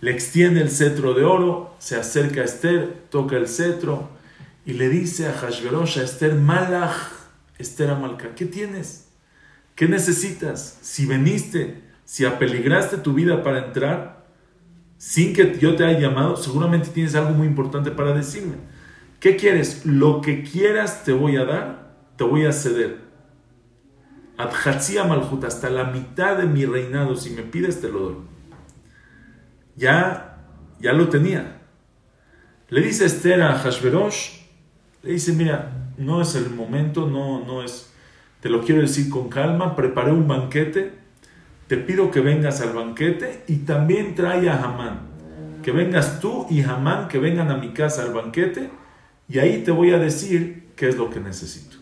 le extiende el cetro de oro, se acerca a Esther, toca el cetro, y le dice a Hashverosh, a Esther, Malach, Esther Amalca, ¿qué tienes? ¿Qué necesitas? Si veniste, si apeligraste tu vida para entrar, sin que yo te haya llamado, seguramente tienes algo muy importante para decirme. ¿Qué quieres? Lo que quieras te voy a dar, te voy a ceder. Adhatzia Malhut, hasta la mitad de mi reinado, si me pides te lo doy. Ya, ya lo tenía. Le dice Esther a Hashverosh, le dice, mira, no es el momento, no, no es, te lo quiero decir con calma, preparé un banquete, te pido que vengas al banquete y también trae a Hamán, que vengas tú y Hamán, que vengan a mi casa al banquete y ahí te voy a decir qué es lo que necesito.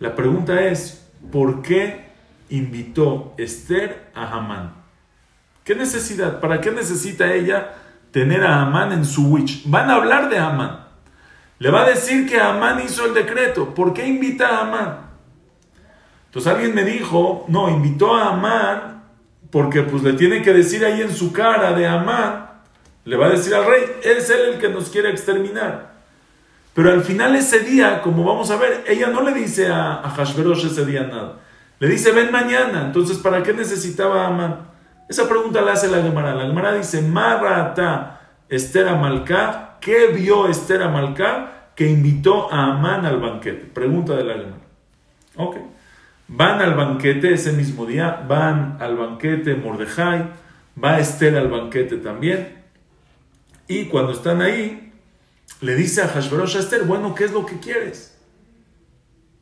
La pregunta es, ¿por qué invitó Esther a Hamán? ¿Qué necesidad? ¿Para qué necesita ella tener a Hamán en su witch? Van a hablar de Hamán. Le va a decir que Amán hizo el decreto. ¿Por qué invita a Amán? Entonces alguien me dijo, no, invitó a Amán porque pues le tiene que decir ahí en su cara de Amán, le va a decir al rey, es él el que nos quiere exterminar. Pero al final ese día, como vamos a ver, ella no le dice a, a Hashverosh ese día nada. Le dice, ven mañana. Entonces, ¿para qué necesitaba Amán? Esa pregunta la hace la Gemara. La Gemara dice, Marata Esther ¿Qué vio Esther Amalcá que invitó a Amán al banquete? Pregunta de la Gemara. Ok. Van al banquete ese mismo día, van al banquete Mordejai, va Esther al banquete también. Y cuando están ahí, le dice a Hashverosh a Esther, bueno, ¿qué es lo que quieres?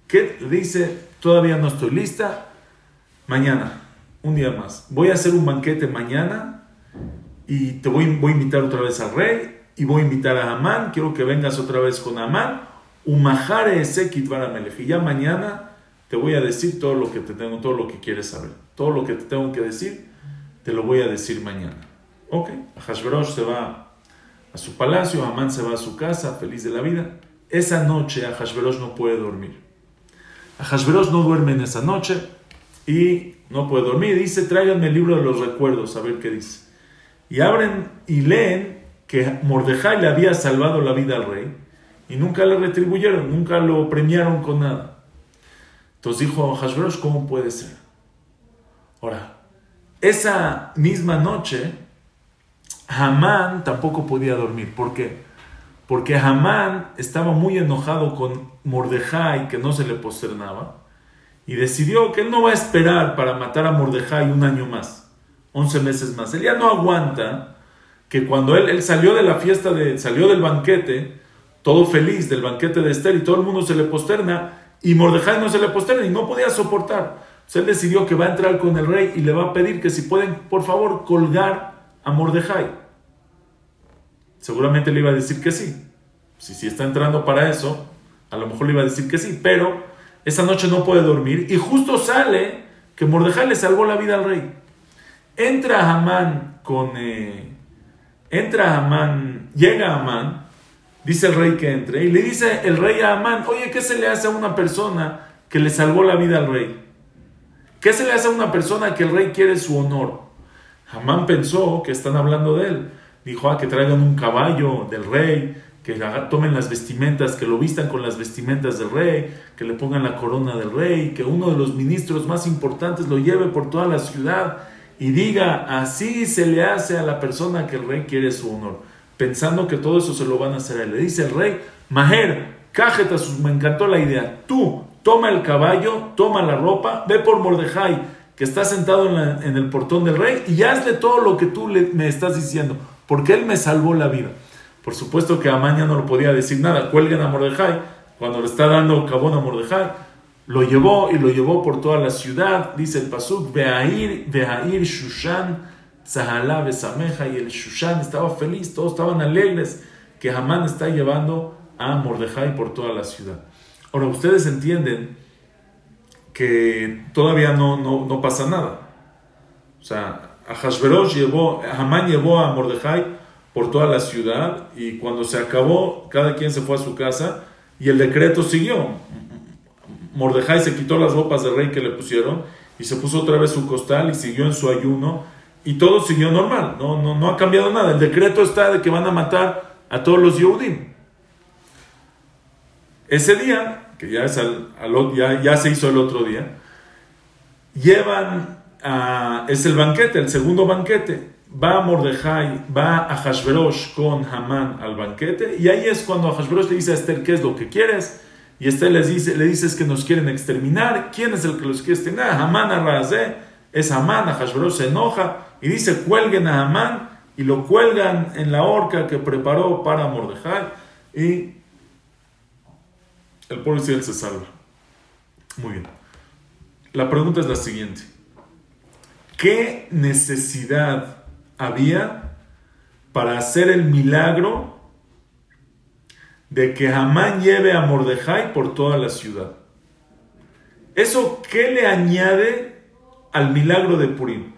¿Qué? Le dice, todavía no estoy lista, mañana, un día más. Voy a hacer un banquete mañana y te voy, voy a invitar otra vez al rey y voy a invitar a Amán, quiero que vengas otra vez con Amán, umajare ese y ya mañana te voy a decir todo lo que te tengo, todo lo que quieres saber, todo lo que te tengo que decir, te lo voy a decir mañana. Ok, Hashverosh se va a su palacio, Amán se va a su casa, feliz de la vida. Esa noche Hashverosh no puede dormir. Hashverosh no duerme en esa noche y no puede dormir. Dice, tráiganme el libro de los recuerdos, a ver qué dice. Y abren y leen que Mordejai le había salvado la vida al rey y nunca le retribuyeron, nunca lo premiaron con nada. Entonces dijo Hashverosh, ¿cómo puede ser? Ahora, esa misma noche, Hamán tampoco podía dormir. ¿Por qué? Porque Hamán estaba muy enojado con Mordejai, que no se le posternaba, y decidió que él no va a esperar para matar a Mordejai un año más, 11 meses más. Él ya no aguanta que cuando él, él salió de la fiesta, de, salió del banquete, todo feliz del banquete de Esther, y todo el mundo se le posterna, y Mordejai no se le posterna y no podía soportar. Entonces él decidió que va a entrar con el rey y le va a pedir que si pueden, por favor, colgar a Mordejai. Seguramente le iba a decir que sí. Si, si está entrando para eso, a lo mejor le iba a decir que sí, pero esa noche no puede dormir y justo sale que Mordejai le salvó la vida al rey. Entra Amán con... Eh, entra Amán, llega Amán, dice el rey que entre, y le dice el rey a Amán, oye, ¿qué se le hace a una persona que le salvó la vida al rey? ¿Qué se le hace a una persona que el rey quiere su honor? Amán pensó que están hablando de él. Dijo, ah, que traigan un caballo del rey, que tomen las vestimentas, que lo vistan con las vestimentas del rey, que le pongan la corona del rey, que uno de los ministros más importantes lo lleve por toda la ciudad y diga, así se le hace a la persona que el rey quiere su honor, pensando que todo eso se lo van a hacer a él. Le dice el rey, Maher, sus me encantó la idea, tú toma el caballo, toma la ropa, ve por Mordejai, que está sentado en, el portón del rey, y hazle todo lo que tú me estás diciendo, porque él me salvó la vida. Por supuesto que Amán ya no lo podía decir nada. Cuelguen a Mordejai. Cuando le está dando cabón a Mordejai, lo llevó y lo llevó por toda la ciudad. Dice el Pasuk, Beair, Beair Shushan, Zahalá, Besameja. Y el Shushan estaba feliz, todos estaban alegres que Amán está llevando a Mordejai por toda la ciudad. Ahora, ustedes entienden que todavía no, no, no pasa nada. O sea, a llevó, Amán llevó a Mordejai por toda la ciudad y cuando se acabó, cada quien se fue a su casa y el decreto siguió. Mordejai se quitó las ropas del rey que le pusieron y se puso otra vez su costal y siguió en su ayuno y todo siguió normal, no, no, no ha cambiado nada. El decreto está de que van a matar a todos los Yehudim. Ese día, que ya, es al, ya, ya se hizo el otro día, llevan a, es el banquete, el segundo banquete. Va Mordejai, va a Hashverosh con Hamán al banquete, y ahí es cuando Hashverosh le dice a Esther qué es lo que quieres, y Esther les dice, le dice que nos quieren exterminar, ¿quién es el que los quiere exterminar? Hamán Arrazé, es Hamán, Hashverosh se enoja, y dice cuelguen a Hamán, y lo cuelgan en la horca que preparó para Mordejai, y el pueblo Israel se salva. Muy bien. La pregunta es la siguiente. ¿Qué necesidad había para hacer el milagro de que Hamán lleve a Mordejai por toda la ciudad. ¿Eso qué le añade al milagro de Purim?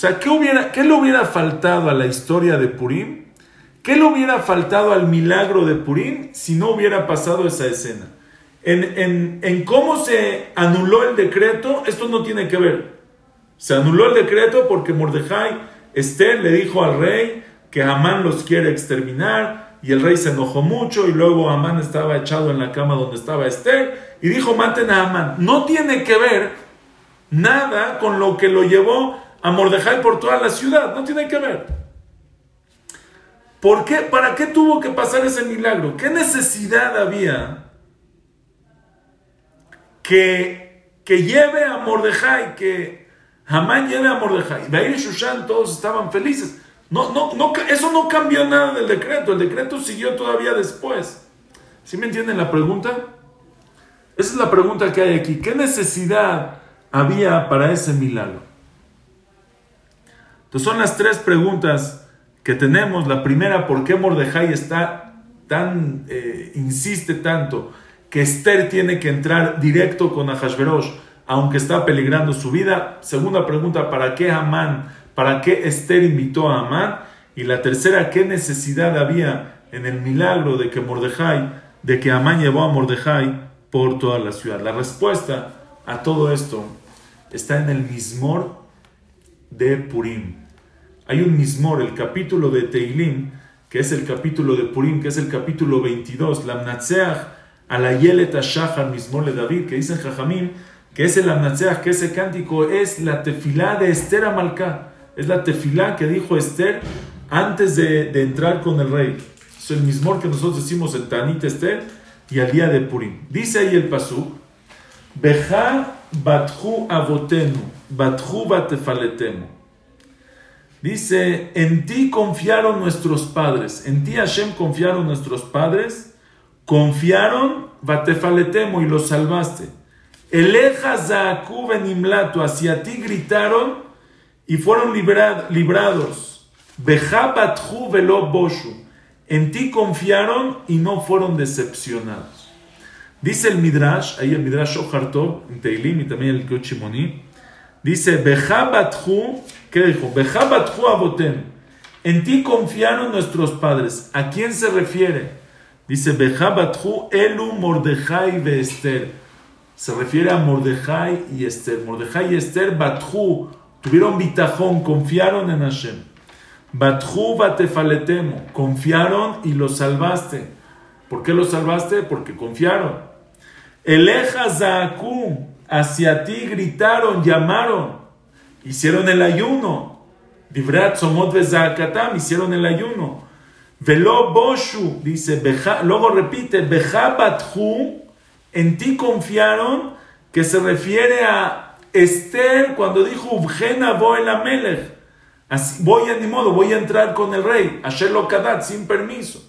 O sea, ¿qué, hubiera, ¿qué le hubiera faltado a la historia de Purim? ¿Qué le hubiera faltado al milagro de Purim si no hubiera pasado esa escena? En, en, en, cómo se anuló el decreto, esto no tiene que ver. Se anuló el decreto porque Mordejai Esther le dijo al rey que Amán los quiere exterminar y el rey se enojó mucho y luego Amán estaba echado en la cama donde estaba Esther y dijo maten a Amán. No tiene que ver nada con lo que lo llevó a Mordejai por toda la ciudad, no tiene que ver. ¿Por qué? ¿Para qué tuvo que pasar ese milagro? ¿Qué necesidad había que, que lleve a Mordejai, que Hamán lleve a Mordejai. Beir y Shushan todos estaban felices. No, no, no, eso no cambió nada del decreto. El decreto siguió todavía después. ¿Sí me entienden la pregunta? Esa es la pregunta que hay aquí. ¿Qué necesidad había para ese milagro? Entonces son las tres preguntas que tenemos. La primera, ¿por qué Mordejai está tan, eh, insiste tanto que Esther tiene que entrar directo con Ahashverosh, aunque está peligrando su vida? Segunda pregunta, ¿para qué Amán, para qué Esther invitó a Amán? Y la tercera, ¿qué necesidad había en el milagro de que Mordejai, de que Amán llevó a Mordejai por toda la ciudad? La respuesta a todo esto está en el Mismor de Purim. Hay un Mismor, el capítulo de Teilim, que es el capítulo de Purim, que es el capítulo 22, la Amnatseach a la Yelet Shachar Mismor de David, que dice Jajamim, que es el Amnatseach, que ese cántico es la tefilá de Esther Amalcá, es la tefilá que dijo Esther antes de, entrar con el rey. Es el Mismor que nosotros decimos en Tanit Esther y al día de Purim. Dice ahí el Pasuk, Beja batju avotenu, batju batefaletemu. Dice, en ti confiaron nuestros padres, en ti Hashem confiaron nuestros padres, confiaron batefaletemo y los salvaste. Eleja hacia ti gritaron y fueron librados. Beja batju velo en ti confiaron y no fueron decepcionados. Dice el Midrash, ahí el Midrash Ohartov, en Teilim y también el Kyochimoni, dice, Bejabathu, ¿qué dijo? Bejabathu aboten. En ti confiaron nuestros padres. ¿A quién se refiere? Dice, Bejabathu elu Mordejai Esther. Se refiere a Mordejai y Esther. Mordejai y Esther, Bathu, tuvieron bitajón, confiaron en Hashem. Bathu batefaletemo, confiaron y los salvaste. ¿Por qué los salvaste? Porque confiaron. Eleja Zaaku, hacia ti gritaron, llamaron, hicieron el ayuno. Divrat Somot Zakatam, hicieron el ayuno. Velo Boshu, dice, luego repite, Bejabathu, en ti confiaron, que se refiere a Esther cuando dijo, Ubgena voy Amelech. Así, voy a ni modo, voy a entrar con el rey, a Kadat, sin permiso.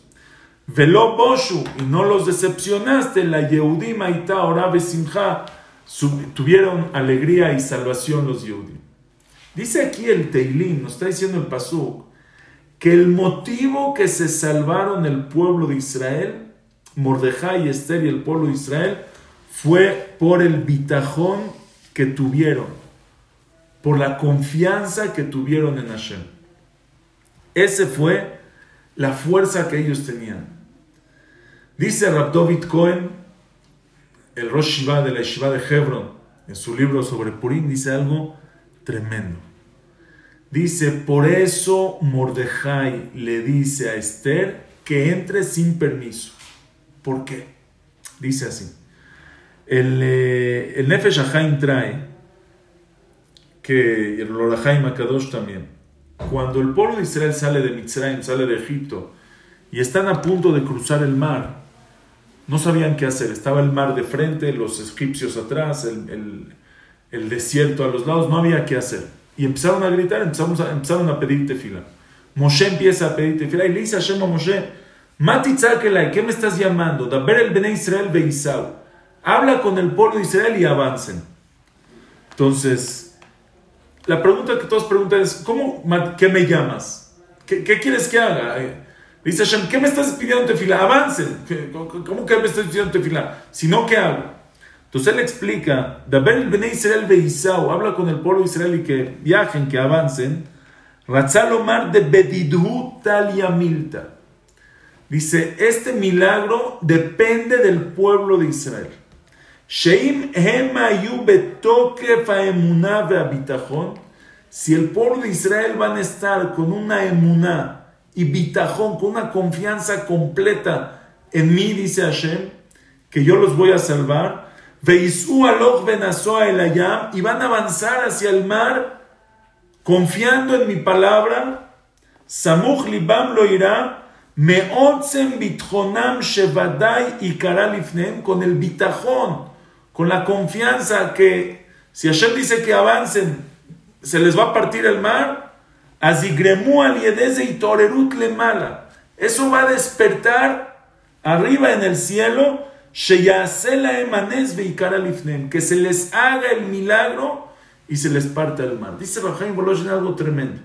Velo Boshu, y no los decepcionaste, la Yehudim Aita Ora tuvieron alegría y salvación los Yehudim. Dice aquí el Teilim, nos está diciendo el Pasuk, que el motivo que se salvaron el pueblo de Israel, Mordejai, Esther y el pueblo de Israel, fue por el bitajón que tuvieron, por la confianza que tuvieron en Hashem. Ese fue la fuerza que ellos tenían. Dice Rabdovit Cohen, el Rosh Shiva de la Shiva de Hebron, en su libro sobre Purim, dice algo tremendo. Dice, por eso Mordejai le dice a Esther que entre sin permiso. ¿Por qué? Dice así. El, eh, el Nefesh trae que el Lorahaim Akadosh también. Cuando el pueblo de Israel sale de Mitzrayim, sale de Egipto, y están a punto de cruzar el mar, no sabían qué hacer. Estaba el mar de frente, los egipcios atrás, el, desierto a los lados, no había qué hacer. Y empezaron a gritar, empezaron a, empezaron a pedir tefila. Moshe empieza a pedir tefila y le dice a Hashem Moshe, ¿qué me estás llamando? ver el Bene Israel. Habla con el pueblo de Israel y avancen. Entonces, la pregunta que todos preguntan es, ¿cómo, ¿qué me llamas? ¿Qué, qué quieres que haga? Dice Hashem, ¿qué me estás pidiendo tefila? Avancen. ¿Cómo que me estás pidiendo tefila? Si no, ¿qué hago? Entonces él explica, Daber el Bene Israel Beisau, habla con el pueblo de Israel y que viajen, que avancen. Ratzalomar de Bedidhu Milta. Dice, este milagro depende del pueblo de Israel. Sheim Hemayu Betoke Si el pueblo de Israel van a estar con una emuná, y bitajón, con una confianza completa en mí, dice Hashem, que yo los voy a salvar. Veisu aloch el y van a avanzar hacia el mar confiando en mi palabra. Samuch libam lo irá. Meotzem bitjonam shevadai y karalifnem con el bitajón, con la confianza que si Hashem dice que avancen, se les va a partir el mar, Azigremu al y torerut le mala. Eso va a despertar arriba en el cielo, que se les haga el milagro y se les parte el mar. Dice Rahaim Boloshin algo tremendo.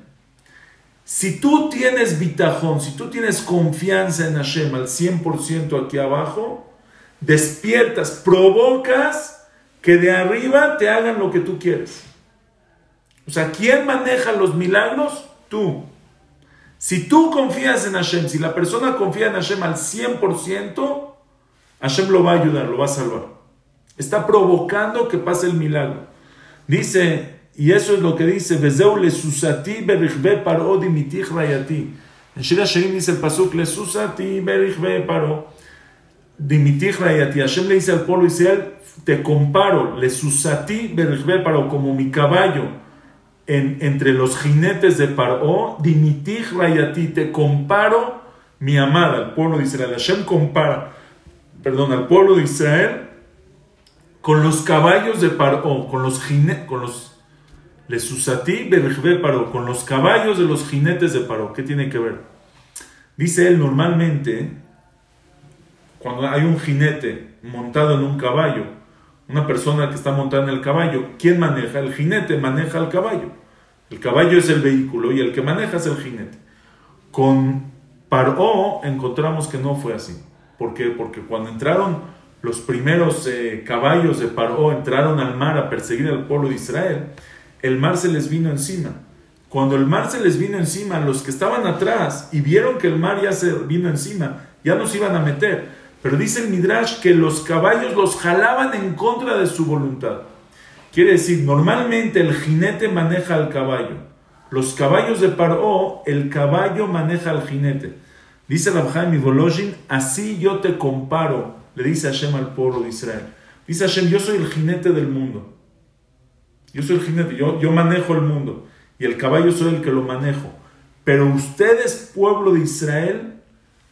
Si tú tienes bitajón, si tú tienes confianza en Hashem al 100% aquí abajo, despiertas, provocas que de arriba te hagan lo que tú quieres. O sea, ¿quién maneja los milagros? Tú. Si tú confías en Hashem, si la persona confía en Hashem al 100%, Hashem lo va a ayudar, lo va a salvar. Está provocando que pase el milagro. Dice, y eso es lo que dice. En Shira Shirim dice el pasuk, le susati berichbe paro dimitich rayati. Hashem le dice al pueblo Israel, te comparo, le susati berichbe paro, como mi caballo en, entre los jinetes de Paro, dimitich rayati, te comparo mi amada, el pueblo de Israel. Hashem compara, perdón, al pueblo de Israel con los caballos de Paro, con los jinetes, con los le susati paro, con los caballos de los jinetes de Paro. ¿Qué tiene que ver? Dice él, normalmente, cuando hay un jinete montado en un caballo, una persona que está montada en el caballo, ¿quién maneja? El jinete maneja el caballo. El caballo es el vehículo y el que maneja es el jinete. Con Paró encontramos que no fue así. ¿Por qué? Porque cuando entraron los primeros eh, caballos de Paró, entraron al mar a perseguir al pueblo de Israel, el mar se les vino encima. Cuando el mar se les vino encima, los que estaban atrás y vieron que el mar ya se vino encima, ya nos iban a meter. Pero dice el Midrash que los caballos los jalaban en contra de su voluntad. Quiere decir, normalmente el jinete maneja al caballo. Los caballos de Paró, el caballo maneja al jinete. Dice Rabjaim Voloshin, así yo te comparo, le dice Hashem al pueblo de Israel. Dice Hashem, yo soy el jinete del mundo. Yo soy el jinete, yo, yo manejo el mundo. Y el caballo soy el que lo manejo. Pero ustedes, pueblo de Israel,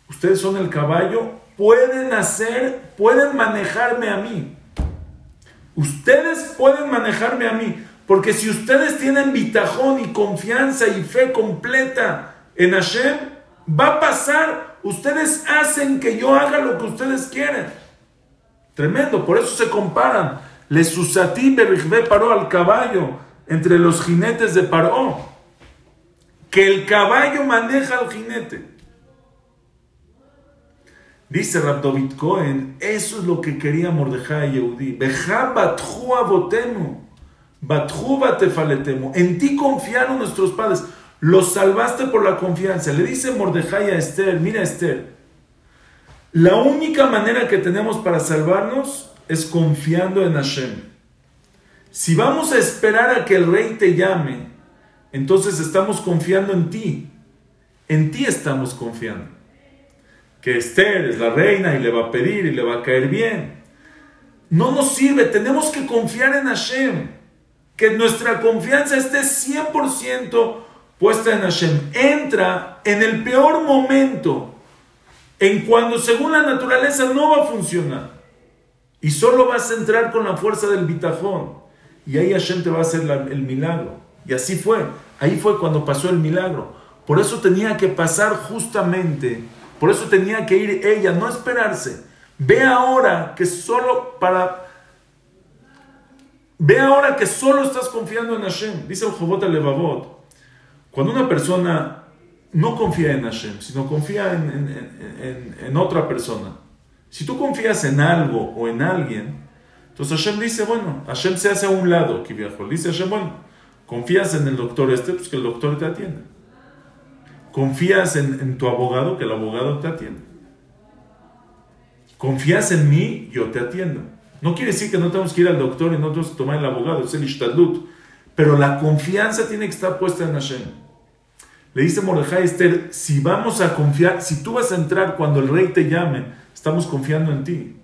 ustedes son el caballo, pueden hacer, pueden manejarme a mí. Ustedes pueden manejarme a mí. Porque si ustedes tienen bitajón y confianza y fe completa en Hashem, va a pasar. Ustedes hacen que yo haga lo que ustedes quieren. Tremendo, por eso se comparan. Le susatí paró al caballo entre los jinetes de Paró. Que el caballo maneja al jinete. Dice Rabdovit Cohen, eso es lo que quería Mordejai Yehudi. En ti confiaron nuestros padres. Los salvaste por la confianza. Le dice Mordejai a Esther, mira Esther, la única manera que tenemos para salvarnos es confiando en Hashem. Si vamos a esperar a que el rey te llame, entonces estamos confiando en ti. En ti estamos confiando que Esther es la reina y le va a pedir y le va a caer bien. No nos sirve, tenemos que confiar en Hashem. Que nuestra confianza esté 100% puesta en Hashem. Entra en el peor momento, en cuando según la naturaleza no va a funcionar. Y solo vas a entrar con la fuerza del bitajón. Y ahí Hashem te va a hacer el milagro. Y así fue. Ahí fue cuando pasó el milagro. Por eso tenía que pasar justamente por eso tenía que ir ella, no esperarse. Ve ahora que solo para... Ve ahora que solo estás confiando en Hashem. Dice el Jobot Levavot. Cuando una persona no confía en Hashem, sino confía en, otra persona. Si tú confías en algo o en alguien, entonces Hashem dice, bueno, Hashem se hace a un lado, que viejo. Dice Hashem, bueno, confías en el doctor este, pues que el doctor te atienda confías en, tu abogado, que el abogado te atienda. Confías en mí, yo te atiendo. No quiere decir que no tenemos que ir al doctor y no tenemos que tomar el abogado, es el ishtadut. Pero la confianza tiene que estar puesta en Hashem. Le dice Mordejai a Esther, si vamos a confiar, si tú vas a entrar cuando el rey te llame, estamos confiando en ti.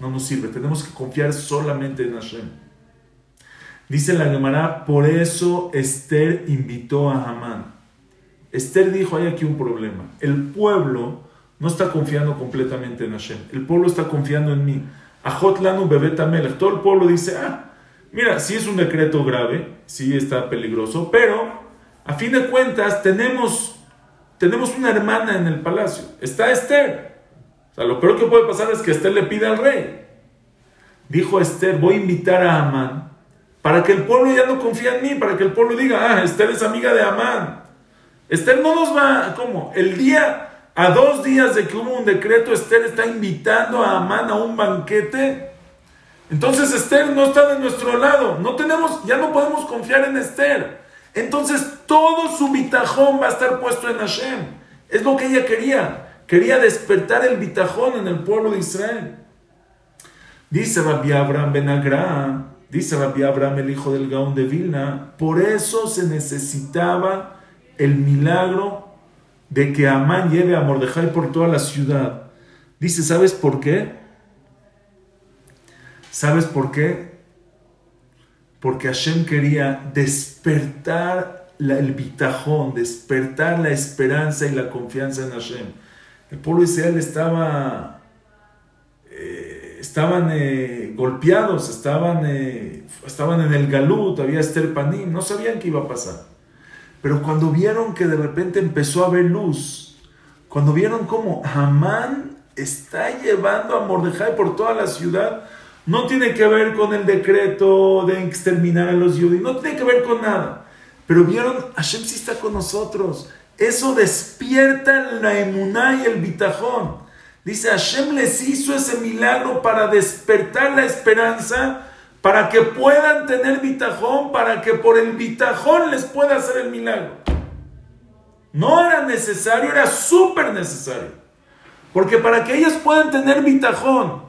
No nos sirve, tenemos que confiar solamente en Hashem. Dice la Gemara, por eso Esther invitó a Hamán. Esther dijo, hay aquí un problema. El pueblo no está confiando completamente en Hashem. El pueblo está confiando en mí. Ajotlanu bebetamelech. Todo el pueblo dice, ah, mira, sí es un decreto grave, sí está peligroso, pero a fin de cuentas tenemos, tenemos una hermana en el palacio. Está Esther. O sea, lo peor que puede pasar es que Esther le pida al rey. Dijo Esther, voy a invitar a Amán para que el pueblo ya no confíe en mí, para que el pueblo diga, ah, Esther es amiga de Amán. Esther no nos va, ¿cómo? El día, a dos días de que hubo un decreto, Esther está invitando a Amán a un banquete. Entonces Esther no está de nuestro lado. No tenemos, ya no podemos confiar en Esther. Entonces todo su bitajón va a estar puesto en Hashem. Es lo que ella quería. Quería despertar el bitajón en el pueblo de Israel. Dice Rabbi Abraham Ben dice Rabbi Abraham el hijo del Gaón de Vilna, por eso se necesitaba el milagro de que Amán lleve a Mordejai por toda la ciudad. Dice, ¿sabes por qué? ¿Sabes por qué? Porque Hashem quería despertar el bitajón, despertar la esperanza y la confianza en Hashem. El pueblo Israel estaba, eh, estaban eh, golpeados, estaban, eh, estaban en el galut, había Esther Panim, no sabían qué iba a pasar. Pero cuando vieron que de repente empezó a haber luz, cuando vieron cómo Hamán está llevando a Mordejai por toda la ciudad, no tiene que ver con el decreto de exterminar a los judíos, no tiene que ver con nada. Pero vieron, Hashem sí está con nosotros. Eso despierta la emuná y el bitajón. Dice, Hashem les hizo ese milagro para despertar la esperanza, para que puedan tener bitajón, para que por el bitajón les pueda hacer el milagro. No era necesario, era súper necesario. Porque para que ellos puedan tener bitajón,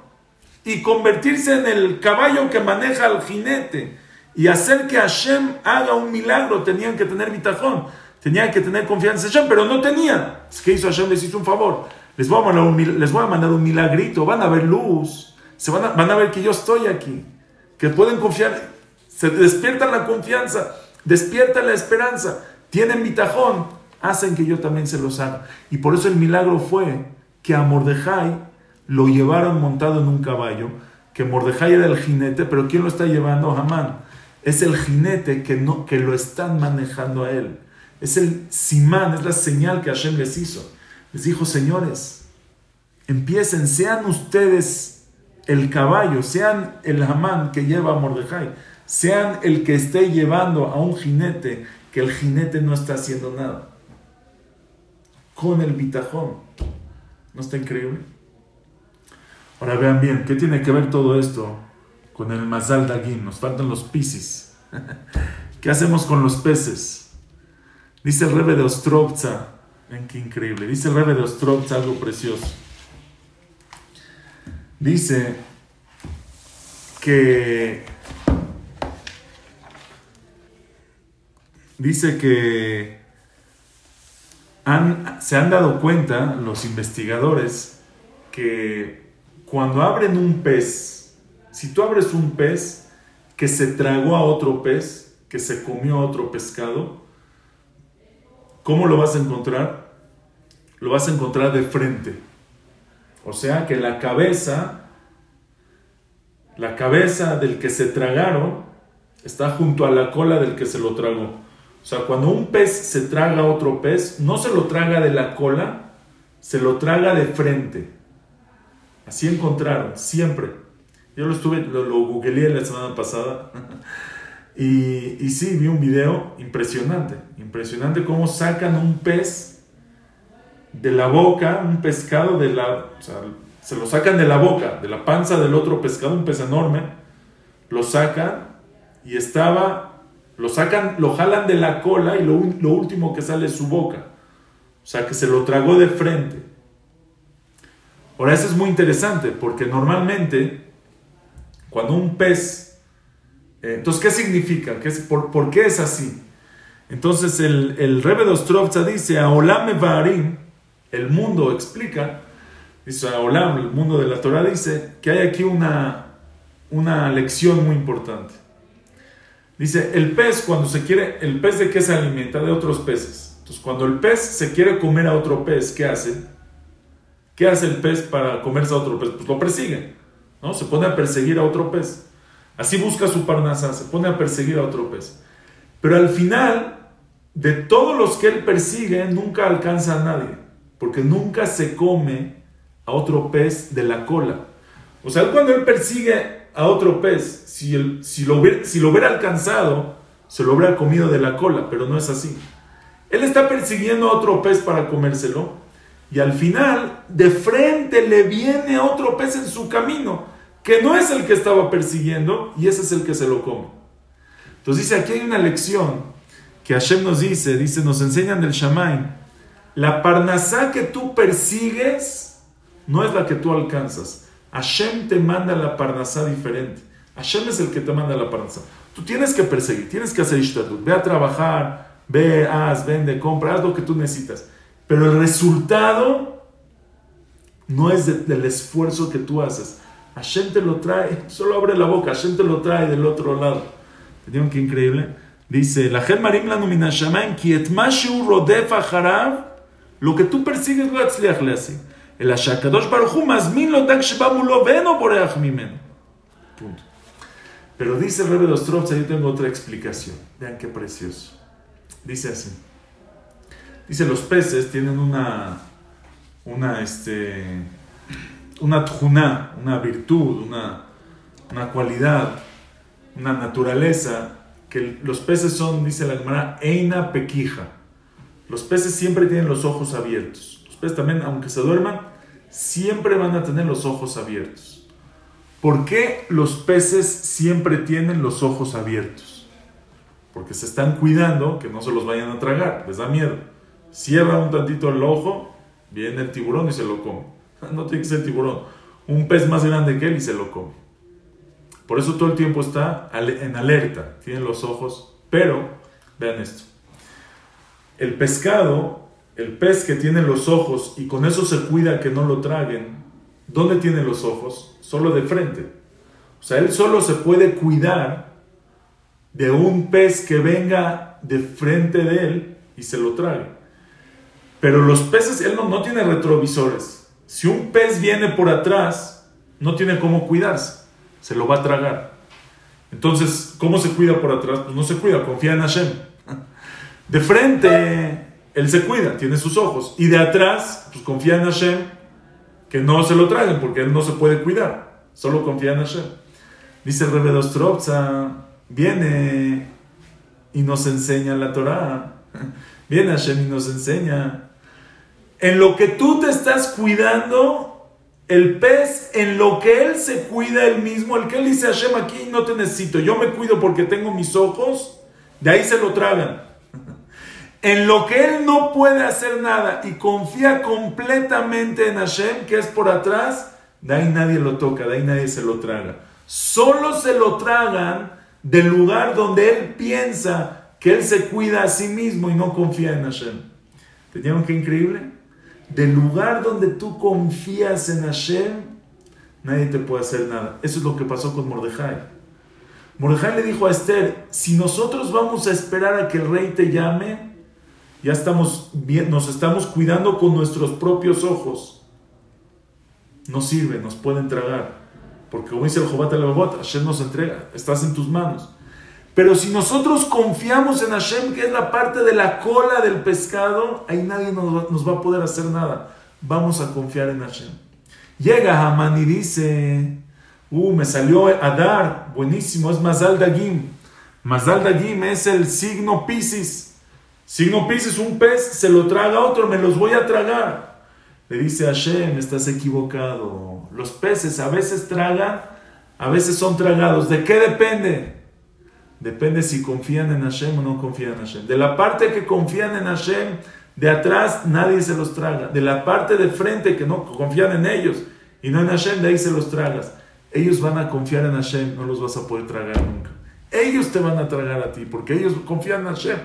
y convertirse en el caballo que maneja al jinete y hacer que Hashem haga un milagro, tenían que tener bitajón, tenían que tener confianza en Hashem, pero no tenían. Es que hizo Hashem, les hizo un favor. Les voy a mandar un, milagrito, van a ver luz, se van a ver que yo estoy aquí, que pueden confiar, se despierta la confianza, despierta la esperanza, tienen bitajón, hacen que yo también se los haga. Y por eso el milagro fue que a Mordejai lo llevaron montado en un caballo, que Mordejai era el jinete, pero ¿quién lo está llevando? Hamán. Es el jinete que, no, que lo están manejando a él. Es el simán, es la señal que Hashem les hizo. Les dijo, señores, empiecen, sean ustedes el caballo, sean el Hamán que lleva a Mordejai, sean el que esté llevando a un jinete, que el jinete no está haciendo nada. Con el bitajón. ¿No está increíble? Ahora vean bien, ¿qué tiene que ver todo esto con el Mazal Dagin? Nos faltan los piscis. ¿Qué hacemos con los peces? Dice el Rebe de Ostrovza, ven qué increíble, dice el Rebe de Ostrovza algo precioso. Dice que dice que se han dado cuenta los investigadores que cuando abren un pez, si tú abres un pez que se tragó a otro pez, que se comió a otro pescado, ¿cómo lo vas a encontrar? Lo vas a encontrar de frente. O sea que la cabeza, la cabeza del que se tragaron, está junto a la cola del que se lo tragó. O sea, cuando un pez se traga a otro pez, no se lo traga de la cola, se lo traga de frente. Así encontraron, siempre. Yo lo estuve, lo, lo googleé la semana pasada. y, y sí, vi un video impresionante. Impresionante cómo sacan un pez de la boca, un pescado de la. Se lo sacan de la boca, de la panza del otro pescado, un pez enorme. Lo sacan y estaba. Lo sacan, lo jalan de la cola y lo, lo último que sale es su boca. O sea, que se lo tragó de frente. Ahora, eso es muy interesante porque normalmente cuando un pez... Eh, entonces, ¿qué significa? ¿Qué es, por, qué es así? Entonces, el, el Rebbe de Ostrovza dice, a Olam Varim, el mundo explica, dice Olam, el mundo de la Torah dice que hay aquí una, una lección muy importante. Dice, el pez cuando se quiere, el pez de qué se alimenta? De otros peces. Entonces, cuando el pez se quiere comer a otro pez, ¿qué hace? ¿Qué hace el pez para comerse a otro pez? Pues lo persigue, ¿no? Se pone a perseguir a otro pez. Así busca su parnasa, se pone a perseguir a otro pez. Pero al final, de todos los que él persigue, nunca alcanza a nadie, porque nunca se come a otro pez de la cola. O sea, cuando él persigue a otro pez, si, si, lo hubiera, si lo hubiera alcanzado, se lo hubiera comido de la cola, pero no es así. Él está persiguiendo a otro pez para comérselo y al final de frente le viene otro pez en su camino que no es el que estaba persiguiendo y ese es el que se lo come. Entonces dice, aquí hay una lección que Hashem nos dice, dice, nos enseñan del Shamaim, la parnasá que tú persigues no es la que tú alcanzas. Hashem te manda la parnasá diferente. Hashem es el que te manda la parnasá. Tú tienes que perseguir, tienes que hacer ishtatut. Ve a trabajar, ve, haz, vende, compra, haz lo que tú necesitas. Pero el resultado no es del esfuerzo que tú haces. Hashem te lo trae, solo abre la boca, Hashem te lo trae del otro lado. ¿Entendieron qué increíble? Dice, la marim lanu ki et rodef lo que tú persigues lo atzliach le así. El ashakadosh baruchu mazmin lo tak veno boreach. Punto. Pero dice el Rebbe de Ostrovza, yo tengo otra explicación. Vean qué precioso. Dice así. Dice, los peces tienen una, una, este, una tjuna, una virtud, una, una cualidad, una naturaleza, que los peces son, dice la Gemara, eina pequija. Los peces siempre tienen los ojos abiertos. Los peces también, aunque se duerman, siempre van a tener los ojos abiertos. ¿Por qué los peces siempre tienen los ojos abiertos? Porque se están cuidando que no se los vayan a tragar, les da miedo. Cierra un tantito el ojo, viene el tiburón y se lo come. No tiene que ser tiburón, un pez más grande que él y se lo come. Por eso todo el tiempo está en alerta, tiene los ojos, pero vean esto. El pescado, el pez que tiene los ojos y con eso se cuida que no lo traguen, ¿dónde tiene los ojos? Solo de frente. O sea, él solo se puede cuidar de un pez que venga de frente de él y se lo trague. Pero los peces, él no, tiene retrovisores. Si un pez viene por atrás, no tiene cómo cuidarse. Se lo va a tragar. Entonces, ¿cómo se cuida por atrás? Pues no se cuida, confía en Hashem. De frente, él se cuida, tiene sus ojos. Y de atrás, pues confía en Hashem, que no se lo traguen, porque él no se puede cuidar. Solo confía en Hashem. Dice el Rebbe Dostrovza, viene y nos enseña la Torah. Viene Hashem y nos enseña. En lo que tú te estás cuidando, el pez, en lo que él se cuida él mismo, el que él dice Hashem aquí no te necesito, yo me cuido porque tengo mis ojos, de ahí se lo tragan en lo que él no puede hacer nada y confía completamente en Hashem, que es por atrás, de ahí nadie lo toca, de ahí nadie se lo traga. Solo se lo tragan del lugar donde él piensa que él se cuida a sí mismo y no confía en Hashem. ¿Tenían qué increíble? Del lugar donde tú confías en Hashem, nadie te puede hacer nada. Eso es lo que pasó con Mordejai. Mordejai le dijo a Esther, si nosotros vamos a esperar a que el rey te llame, ya estamos bien, nos estamos cuidando con nuestros propios ojos. No sirve, nos pueden tragar. Porque como dice el Jobat Levavot, Hashem nos entrega, estás en tus manos. Pero si nosotros confiamos en Hashem, que es la parte de la cola del pescado, ahí nadie nos va, a poder hacer nada. Vamos a confiar en Hashem. Llega Haman y dice, uh, me salió Adar, buenísimo, es Mazal Dagim. Mazal Dagim es el signo Pisces. Si no pises un pez, se lo traga otro, me los voy a tragar. Le dice Hashem, estás equivocado. Los peces a veces tragan, a veces son tragados. ¿De qué depende? Depende si confían en Hashem o no confían en Hashem. De la parte que confían en Hashem, de atrás nadie se los traga. De la parte de frente que no confían en ellos y no en Hashem, de ahí se los tragas. Ellos van a confiar en Hashem, no los vas a poder tragar nunca. Ellos te van a tragar a ti porque ellos confían en Hashem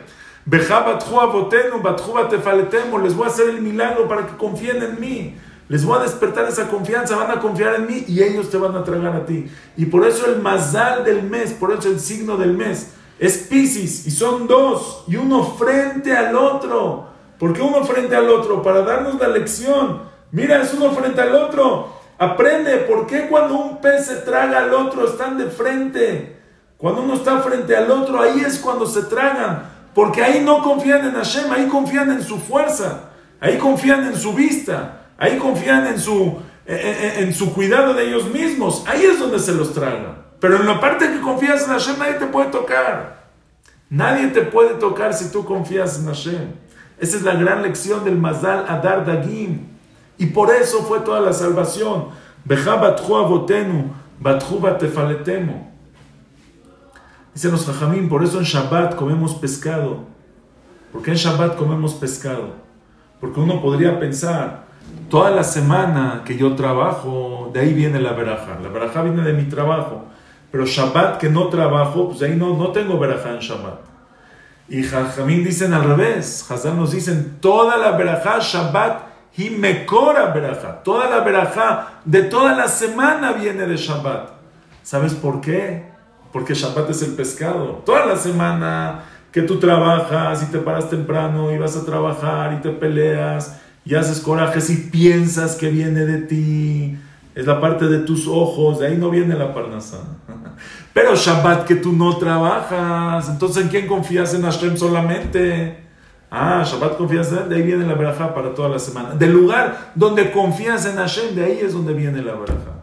les voy a hacer el milagro para que confíen en mí. Les voy a despertar esa confianza, van a confiar en mí y ellos te van a tragar a ti. Y por eso el mazal del mes, por eso el signo del mes es Pisces y son dos y uno frente al otro. ¿Por qué uno frente al otro? Para darnos la lección. Mira, es uno frente al otro. Aprende por qué cuando un pez se traga al otro están de frente. Cuando uno está frente al otro, ahí es cuando se tragan. Porque ahí no confían en Hashem, ahí confían en su fuerza, ahí confían en su vista, ahí confían en su, en, su cuidado de ellos mismos. Ahí es donde se los traga. Pero en la parte que confías en Hashem, nadie te puede tocar. Nadie te puede tocar si tú confías en Hashem. Esa es la gran lección del Mazal Adar Dagim. Y por eso fue toda la salvación. Beja batju avotenu, batju. Dicen los jajamín, por eso en Shabbat comemos pescado. ¿Por qué en Shabbat comemos pescado? Porque uno podría pensar, toda la semana que yo trabajo, de ahí viene la veraja. La veraja viene de mi trabajo. Pero Shabbat que no trabajo, pues ahí no, no tengo veraja en Shabbat. Y Jajamín dicen al revés. Hazán nos dicen, toda la veraja Shabbat y mecora veraja. Toda la veraja de toda la semana viene de Shabbat. ¿Sabes por qué? Porque Shabbat es el pescado. Toda la semana que tú trabajas y te paras temprano y vas a trabajar y te peleas y haces corajes y piensas que viene de ti es la parte de tus ojos, de ahí no viene la parnasa. Pero Shabbat que tú no trabajas, entonces ¿en quién confías en Hashem solamente? Ah, Shabbat confías en de ahí viene la verajá para toda la semana. Del lugar donde confías en Hashem, de ahí es donde viene la verajá.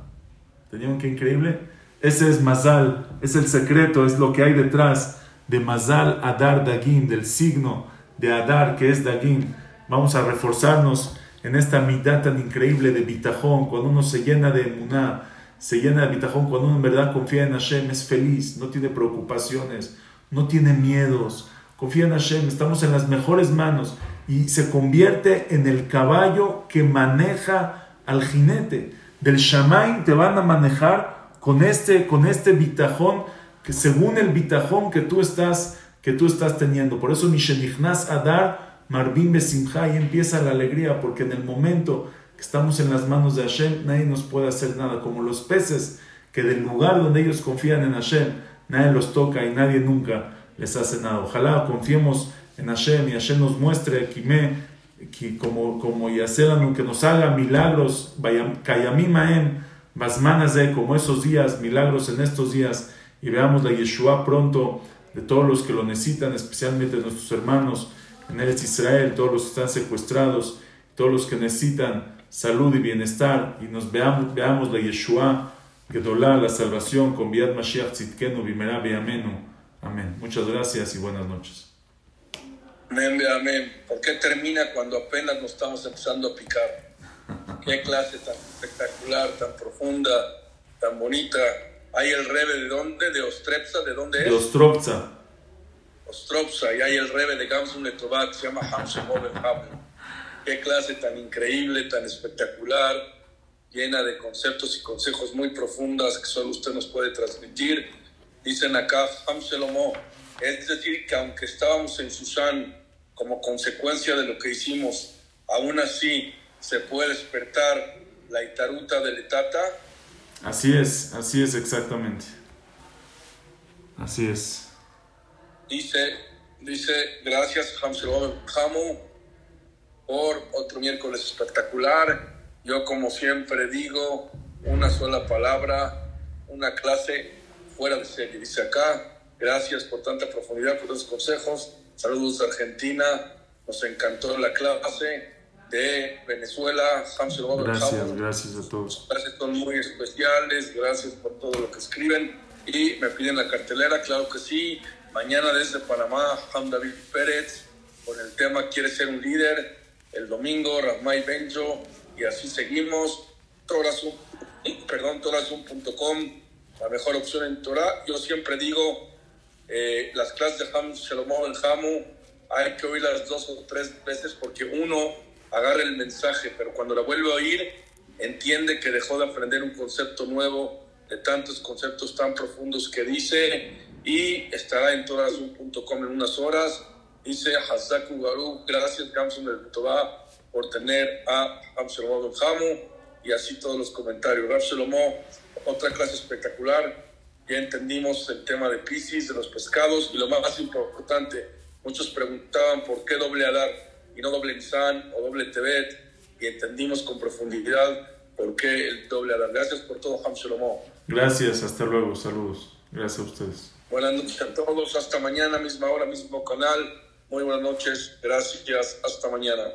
¿Tenían qué increíble? Ese es Mazal, es el secreto, es lo que hay detrás de Mazal Adar Dagin, del signo de Adar que es Dagin. Vamos a reforzarnos en esta mitad tan increíble de bitajón, cuando uno se llena de emuná, se llena de bitajón, cuando uno en verdad confía en Hashem, es feliz, no tiene preocupaciones, no tiene miedos, confía en Hashem, estamos en las mejores manos y se convierte en el caballo que maneja al jinete. Del Shamain te van a manejar con este, con este bitajón, que según el bitajón que tú estás, que tú estás teniendo. Por eso Mishenichnas Adar Marvin Besimha empieza la alegría, porque en el momento que estamos en las manos de Hashem, nadie nos puede hacer nada, como los peces que del lugar donde ellos confían en Hashem, nadie los toca y nadie nunca les hace nada. Ojalá confiemos en Hashem y Hashem nos muestre que como, como que nos haga milagros, Kayamimaem, de como esos días, milagros en estos días, y veamos la Yeshua pronto de todos los que lo necesitan, especialmente nuestros hermanos en el Israel, todos los que están secuestrados, todos los que necesitan salud y bienestar, y nos veamos, veamos la Yeshua, Gedolá, la salvación, con Biad Mashiach Tzidkenu, Bimera Amenu. Amén. Muchas gracias y buenas noches. Amén, amén. ¿Por qué termina cuando apenas nos estamos empezando a picar? Qué clase tan espectacular, tan profunda, tan bonita. ¿Hay el rebe de dónde? ¿De Ostrepsa? ¿De dónde es? De Ostropza. Ostrovsa, y hay el rebe de Gamsun que se llama Hamshem Qué clase tan increíble, tan espectacular, llena de conceptos y consejos muy profundas que solo usted nos puede transmitir. Dicen acá Hamshelomo, es decir, que aunque estábamos en Susan como consecuencia de lo que hicimos, aún así se puede despertar la itaruta del etata. Así es, así es exactamente. Así es. Dice, dice, gracias Hamu por otro miércoles espectacular. Yo como siempre digo una sola palabra, una clase fuera de serie. Dice acá, gracias por tanta profundidad, por los consejos. Saludos de Argentina. Nos encantó la clase de Venezuela. Gracias, gracias a todos. Gracias, son muy especiales. Gracias por todo lo que escriben. Y me piden la cartelera, claro que sí. Mañana desde Panamá, Ham David Pérez con el tema Quiere ser un líder. El domingo, Rahmay Benjo. Y así seguimos. Torazum, perdón, torazum.com, la mejor opción en Torah. Yo siempre digo, eh, las clases de Ham Shalom el Hamu, hay que oírlas dos o tres veces porque uno agarra el mensaje, pero cuando la vuelve a oír, entiende que dejó de aprender un concepto nuevo de tantos conceptos tan profundos que dice y estará en torazum.com en unas horas. Dice Hazaku Garu, gracias Gamsun del Tobá por tener a Absalomó Hamu y así todos los comentarios. Absalomó, otra clase espectacular. Ya entendimos el tema de Pisces, de los pescados y lo más importante, muchos preguntaban por qué doble Adar y no doble Nisan o doble Tebet y entendimos con profundidad por qué el doble Adar. Gracias por todo, Ham Gracias, hasta luego, saludos. Gracias a ustedes. Buenas noches a todos, hasta mañana, misma hora, mismo canal. Muy buenas noches, gracias, hasta mañana.